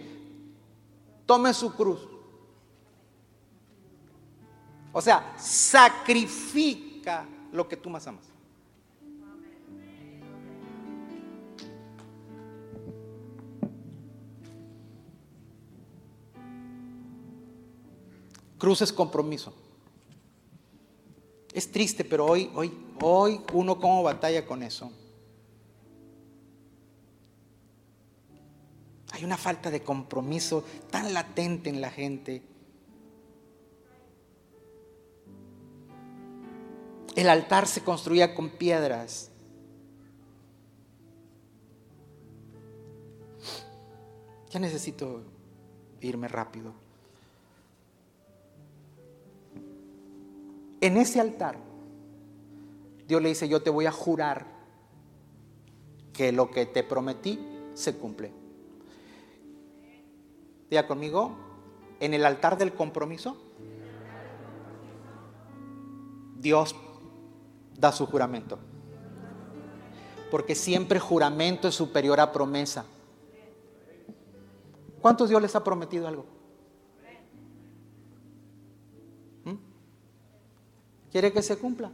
tome su cruz. O sea, sacrifica lo que tú más amas. Cruz es compromiso. Es triste, pero hoy, hoy, hoy uno como batalla con eso. Hay una falta de compromiso tan latente en la gente. El altar se construía con piedras. Ya necesito irme rápido. En ese altar, Dios le dice, yo te voy a jurar que lo que te prometí se cumple. Diga conmigo, en el altar del compromiso, Dios da su juramento. Porque siempre juramento es superior a promesa. ¿Cuántos Dios les ha prometido algo? ¿Quiere que se cumpla?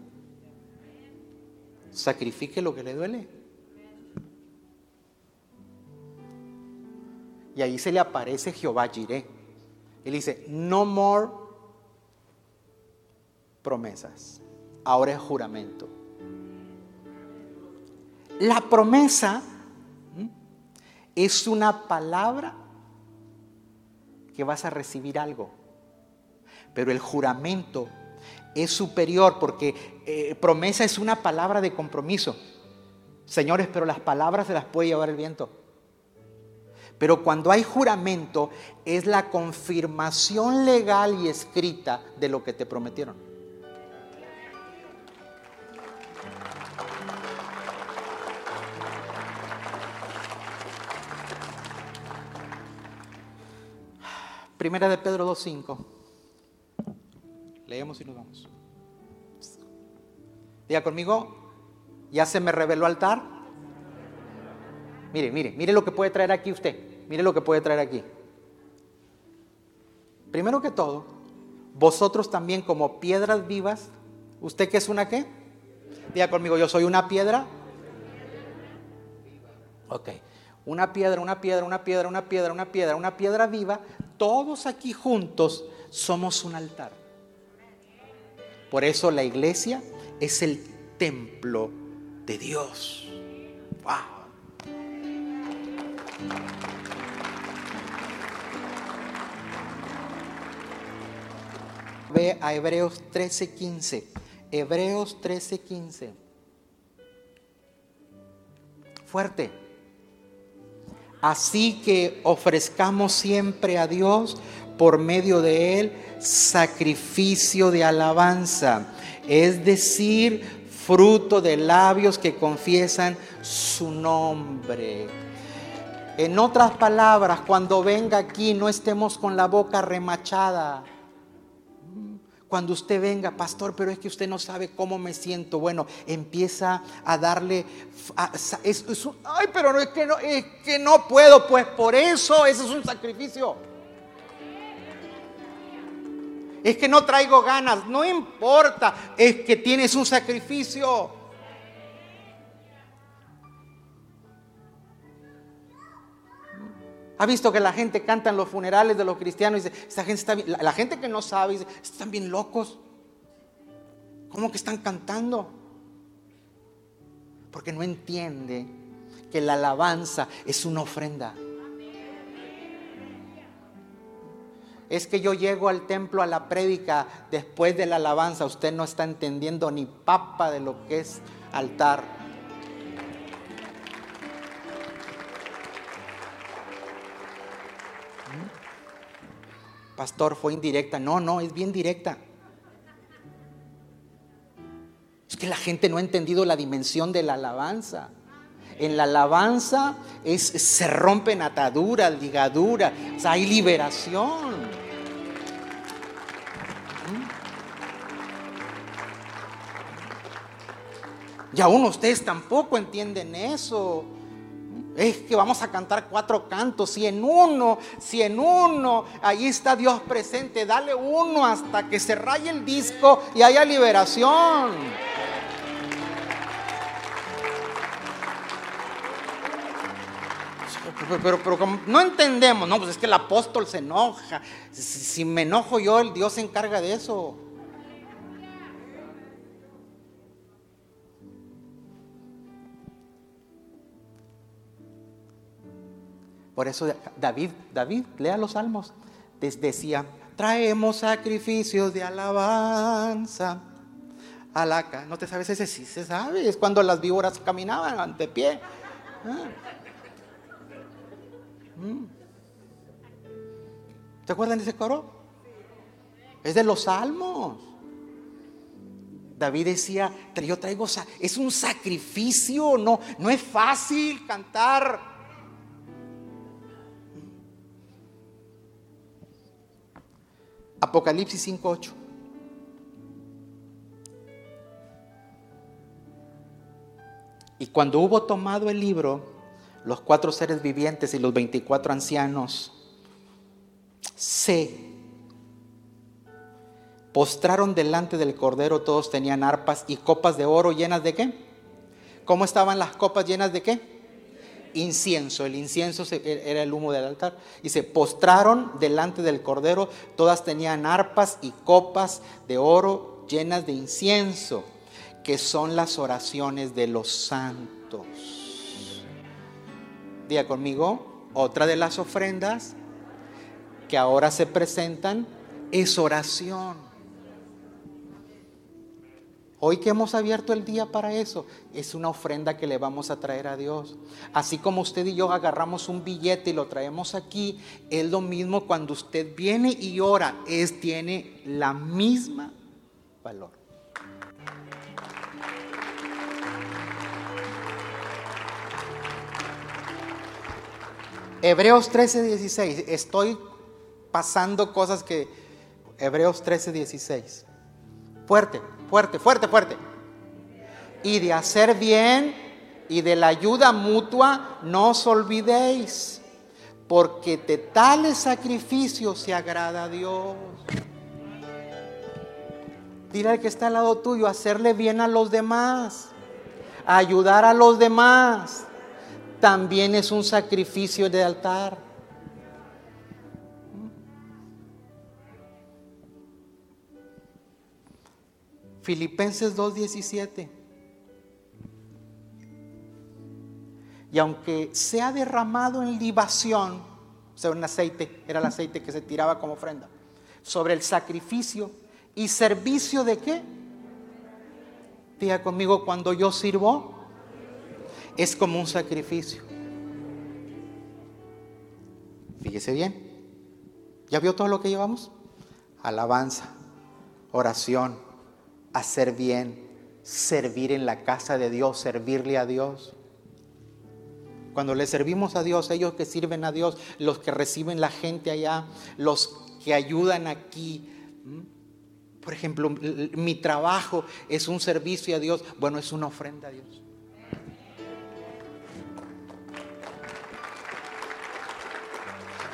Sacrifique lo que le duele. Y ahí se le aparece Jehová Jireh. Él dice, no more promesas. Ahora es juramento. La promesa es una palabra que vas a recibir algo. Pero el juramento es superior porque eh, promesa es una palabra de compromiso. Señores, pero las palabras se las puede llevar el viento. Pero cuando hay juramento es la confirmación legal y escrita de lo que te prometieron. Primera de Pedro 2.5. Leemos y nos vamos. Diga conmigo, ¿ya se me reveló altar? Mire, mire, mire lo que puede traer aquí usted. Mire lo que puede traer aquí. Primero que todo, vosotros también como piedras vivas, ¿usted qué es una qué? Diga conmigo, yo soy una piedra. Ok, una piedra, una piedra, una piedra, una piedra, una piedra, una piedra viva, todos aquí juntos somos un altar. Por eso la iglesia es el templo de Dios. Wow. Ve a Hebreos 13:15. Hebreos 13:15. Fuerte. Así que ofrezcamos siempre a Dios por medio de él sacrificio de alabanza, es decir, fruto de labios que confiesan su nombre. En otras palabras, cuando venga aquí no estemos con la boca remachada. Cuando usted venga, pastor, pero es que usted no sabe cómo me siento. Bueno, empieza a darle... ay, pero no es que no, es que no puedo, pues por eso, ese es un sacrificio es que no traigo ganas, no importa, es que tienes un sacrificio. ¿Ha visto que la gente canta en los funerales de los cristianos y dice, esta gente está la, gente que no sabe dice, están bien locos? ¿Cómo que están cantando? Porque no entiende que la alabanza es una ofrenda. es que yo llego al templo a la prédica después de la alabanza. Usted no está entendiendo ni papa de lo que es altar. Pastor, fue indirecta. No, no, es bien directa. que la gente no ha entendido la dimensión de la alabanza. En la alabanza es, se rompen ataduras, ligaduras, o sea, hay liberación. Y aún ustedes tampoco entienden eso. Es que vamos a cantar cuatro cantos, si en uno, si en uno, ahí está Dios presente, dale uno hasta que se raye el disco y haya liberación. Pero, pero, no entendemos, no, pues es que el apóstol se enoja. si me enojo yo, el Dios se encarga de eso. Por eso David, David, lea los salmos, decía, traemos sacrificios de alabanza a la ¿No te sabes ese? Sí se sabe, es cuando las víboras caminaban ante pie. Ah. Mm. ¿Te acuerdan de ese coro? Es de los salmos. David decía, yo traigo, es un sacrificio, no, no es fácil cantar Apocalipsis 5.8. Y cuando hubo tomado el libro, los cuatro seres vivientes y los 24 ancianos se postraron delante del Cordero, todos tenían arpas y copas de oro llenas de qué? ¿Cómo estaban las copas llenas de qué? Incienso. El incienso e, era el humo del altar. Y se postraron delante del cordero. Todas tenían arpas y copas de oro llenas de incienso, que son las oraciones de los santos. Diga conmigo, otra de las ofrendas que ahora se presentan es oración. Hoy que hemos abierto el día para eso, es una ofrenda que le vamos a traer a Dios. Así como usted y yo agarramos un billete y lo traemos aquí, es lo mismo cuando usted viene y ora, es tiene la misma valor. Hebreos 13, 16. Estoy pasando cosas que Hebreos 13, 16. Fuerte fuerte, fuerte, fuerte. Y de hacer bien y de la ayuda mutua no os olvidéis, porque de tales sacrificios se agrada a Dios. Dile al que está al lado tuyo, hacerle bien a los demás, ayudar a los demás, también es un sacrificio de altar. Filipenses 2.17. Y aunque sea derramado en libación, o sea, un aceite, era el aceite que se tiraba como ofrenda, sobre el sacrificio y servicio de qué? Diga conmigo, cuando yo sirvo, es como un sacrificio. Fíjese bien. ¿Ya vio todo lo que llevamos? Alabanza, oración, hacer bien, servir en la casa de Dios, servirle a Dios. Cuando le servimos a Dios, ellos que sirven a Dios, los que reciben la gente allá, los que ayudan aquí. Por ejemplo, mi trabajo es un servicio a Dios, bueno, es una ofrenda a Dios.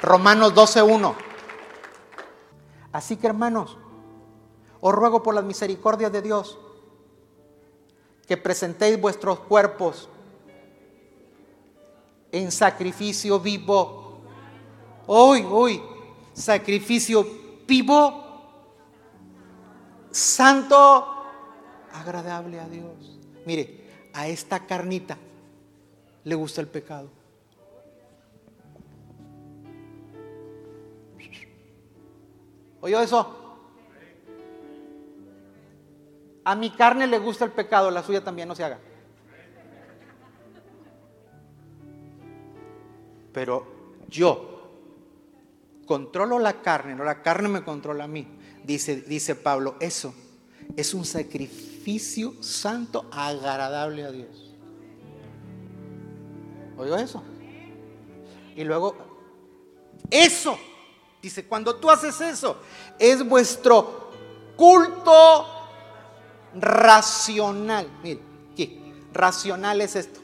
Romanos 12.1. Así que hermanos, os ruego por las misericordias de Dios que presentéis vuestros cuerpos en sacrificio vivo. Hoy, hoy, sacrificio vivo, santo, agradable a Dios. Mire, a esta carnita le gusta el pecado. ¿Oyó eso? A mi carne le gusta el pecado, la suya también no se haga. Pero yo controlo la carne, no la carne me controla a mí. Dice, dice Pablo, eso es un sacrificio santo agradable a Dios. ¿Oigo eso? Y luego, eso, dice, cuando tú haces eso, es vuestro culto racional. Mire, ¿qué? Racional es esto.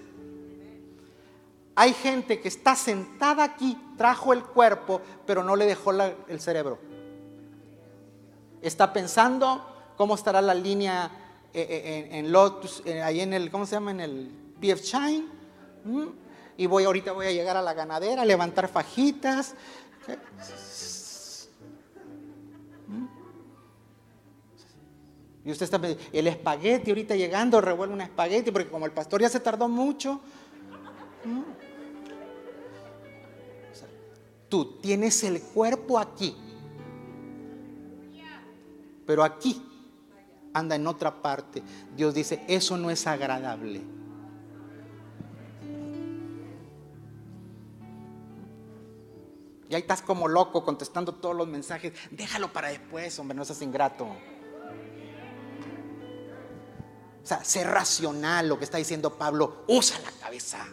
Hay gente que está sentada aquí, trajo el cuerpo, pero no le dejó el cerebro. Está pensando cómo estará la línea eh, eh, en, Lotus, eh, ahí en el, ¿cómo se llama? En el PF Shine. ¿Mm? Y voy, ahorita voy a llegar a la ganadera, a levantar fajitas. Y usted está el espagueti ahorita llegando, revuelve un espagueti, porque como el pastor ya se tardó mucho. Tú tienes el cuerpo aquí, pero aquí anda en otra parte. Dios dice, eso no es agradable. Y ahí estás como loco contestando todos los mensajes. Déjalo para después, hombre, no seas ingrato. O sea, sé racional lo que está diciendo Pablo. Usa la cabeza.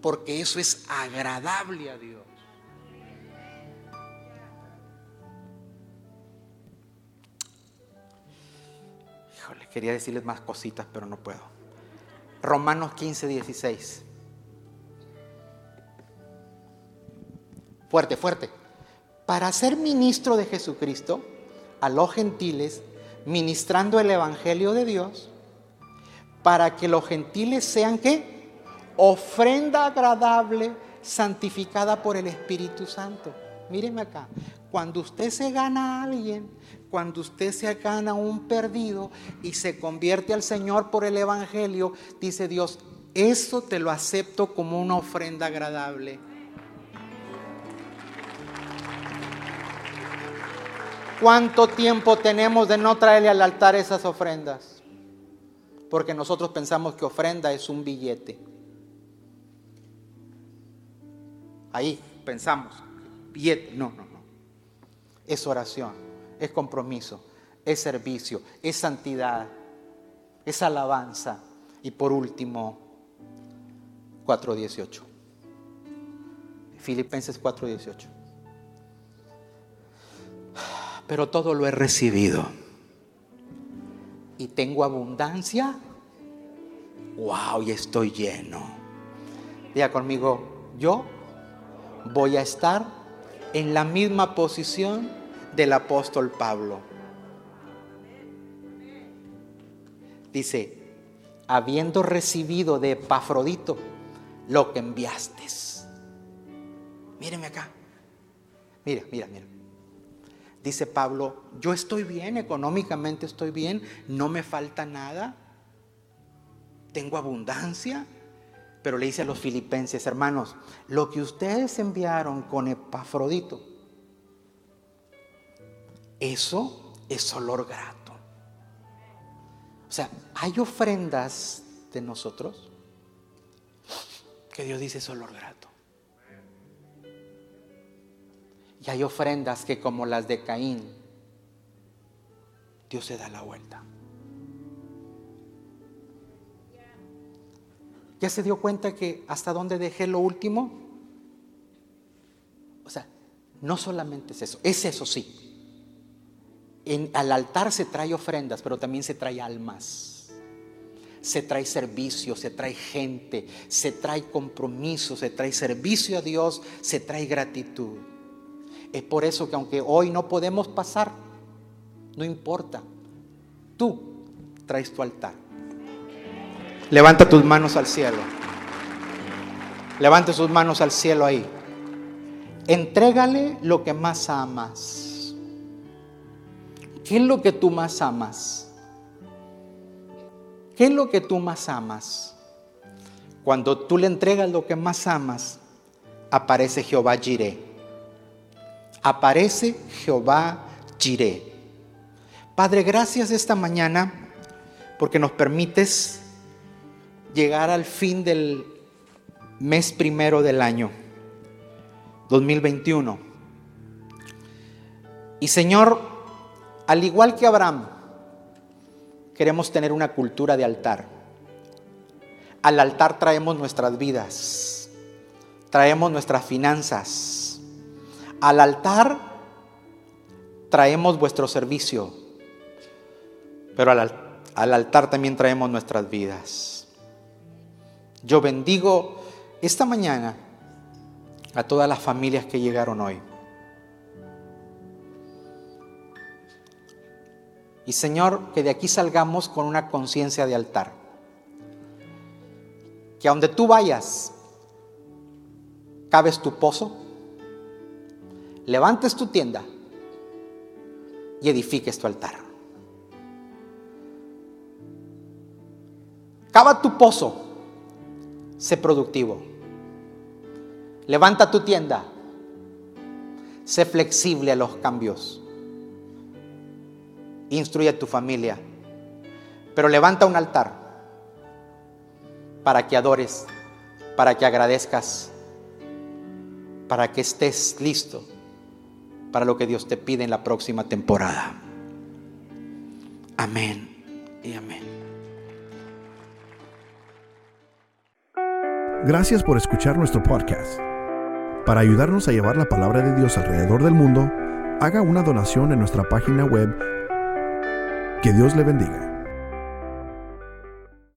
porque eso es agradable a Dios. Híjole, quería decirles más cositas, pero no puedo. Romanos 15, 16. Fuerte, fuerte. Para ser ministro de Jesucristo a los gentiles, ministrando el Evangelio de Dios, para que los gentiles sean qué? ofrenda agradable santificada por el Espíritu Santo. Míreme acá, cuando usted se gana a alguien, cuando usted se gana a un perdido y se convierte al Señor por el Evangelio, dice Dios, eso te lo acepto como una ofrenda agradable. ¿Cuánto tiempo tenemos de no traerle al altar esas ofrendas? Porque nosotros pensamos que ofrenda es un billete. Ahí pensamos, no, no, no. Es oración, es compromiso, es servicio, es santidad, es alabanza. Y por último, 4.18. Filipenses 4.18. Pero todo lo he recibido. Y tengo abundancia. Wow, y estoy lleno. Diga conmigo, yo voy a estar en la misma posición del apóstol Pablo. Dice, habiendo recibido de Epafrodito lo que enviaste. Míreme acá. Mira, mira, mira. Dice Pablo, yo estoy bien, económicamente estoy bien, no me falta nada, tengo abundancia, pero le dice a los filipenses, hermanos, lo que ustedes enviaron con Epafrodito, eso es olor grato. O sea, hay ofrendas de nosotros que Dios dice es olor grato. Hay ofrendas que como las de Caín, Dios se da la vuelta. ¿Ya se dio cuenta que hasta dónde dejé lo último? O sea, no solamente es eso, es eso sí. En, al altar se trae ofrendas, pero también se trae almas. Se trae servicio, se trae gente, se trae compromiso, se trae servicio a Dios, se trae gratitud. Es por eso que aunque hoy no podemos pasar, no importa. Tú traes tu altar Levanta tus manos al cielo. Levanta sus manos al cielo ahí. Entrégale lo que más amas. ¿Qué es lo que tú más amas? ¿Qué es lo que tú más amas? Cuando tú le entregas lo que más amas, aparece Jehová Jireh. Aparece Jehová Jireh. Padre, gracias esta mañana porque nos permites llegar al fin del mes primero del año 2021. Y Señor, al igual que Abraham, queremos tener una cultura de altar. Al altar traemos nuestras vidas, traemos nuestras finanzas. Al altar traemos vuestro servicio, pero al, al altar también traemos nuestras vidas. Yo bendigo esta mañana a todas las familias que llegaron hoy. Y Señor, que de aquí salgamos con una conciencia de altar. Que a donde tú vayas, cabes tu pozo, levantes tu tienda y edifiques tu altar. Cava tu pozo, sé productivo. Levanta tu tienda, sé flexible a los cambios instruye a tu familia, pero levanta un altar para que adores, para que agradezcas, para que estés listo para lo que Dios te pide en la próxima temporada. Amén y amén. Gracias por escuchar nuestro podcast. Para ayudarnos a llevar la palabra de Dios alrededor del mundo, haga una donación en nuestra página web que Dios le bendiga.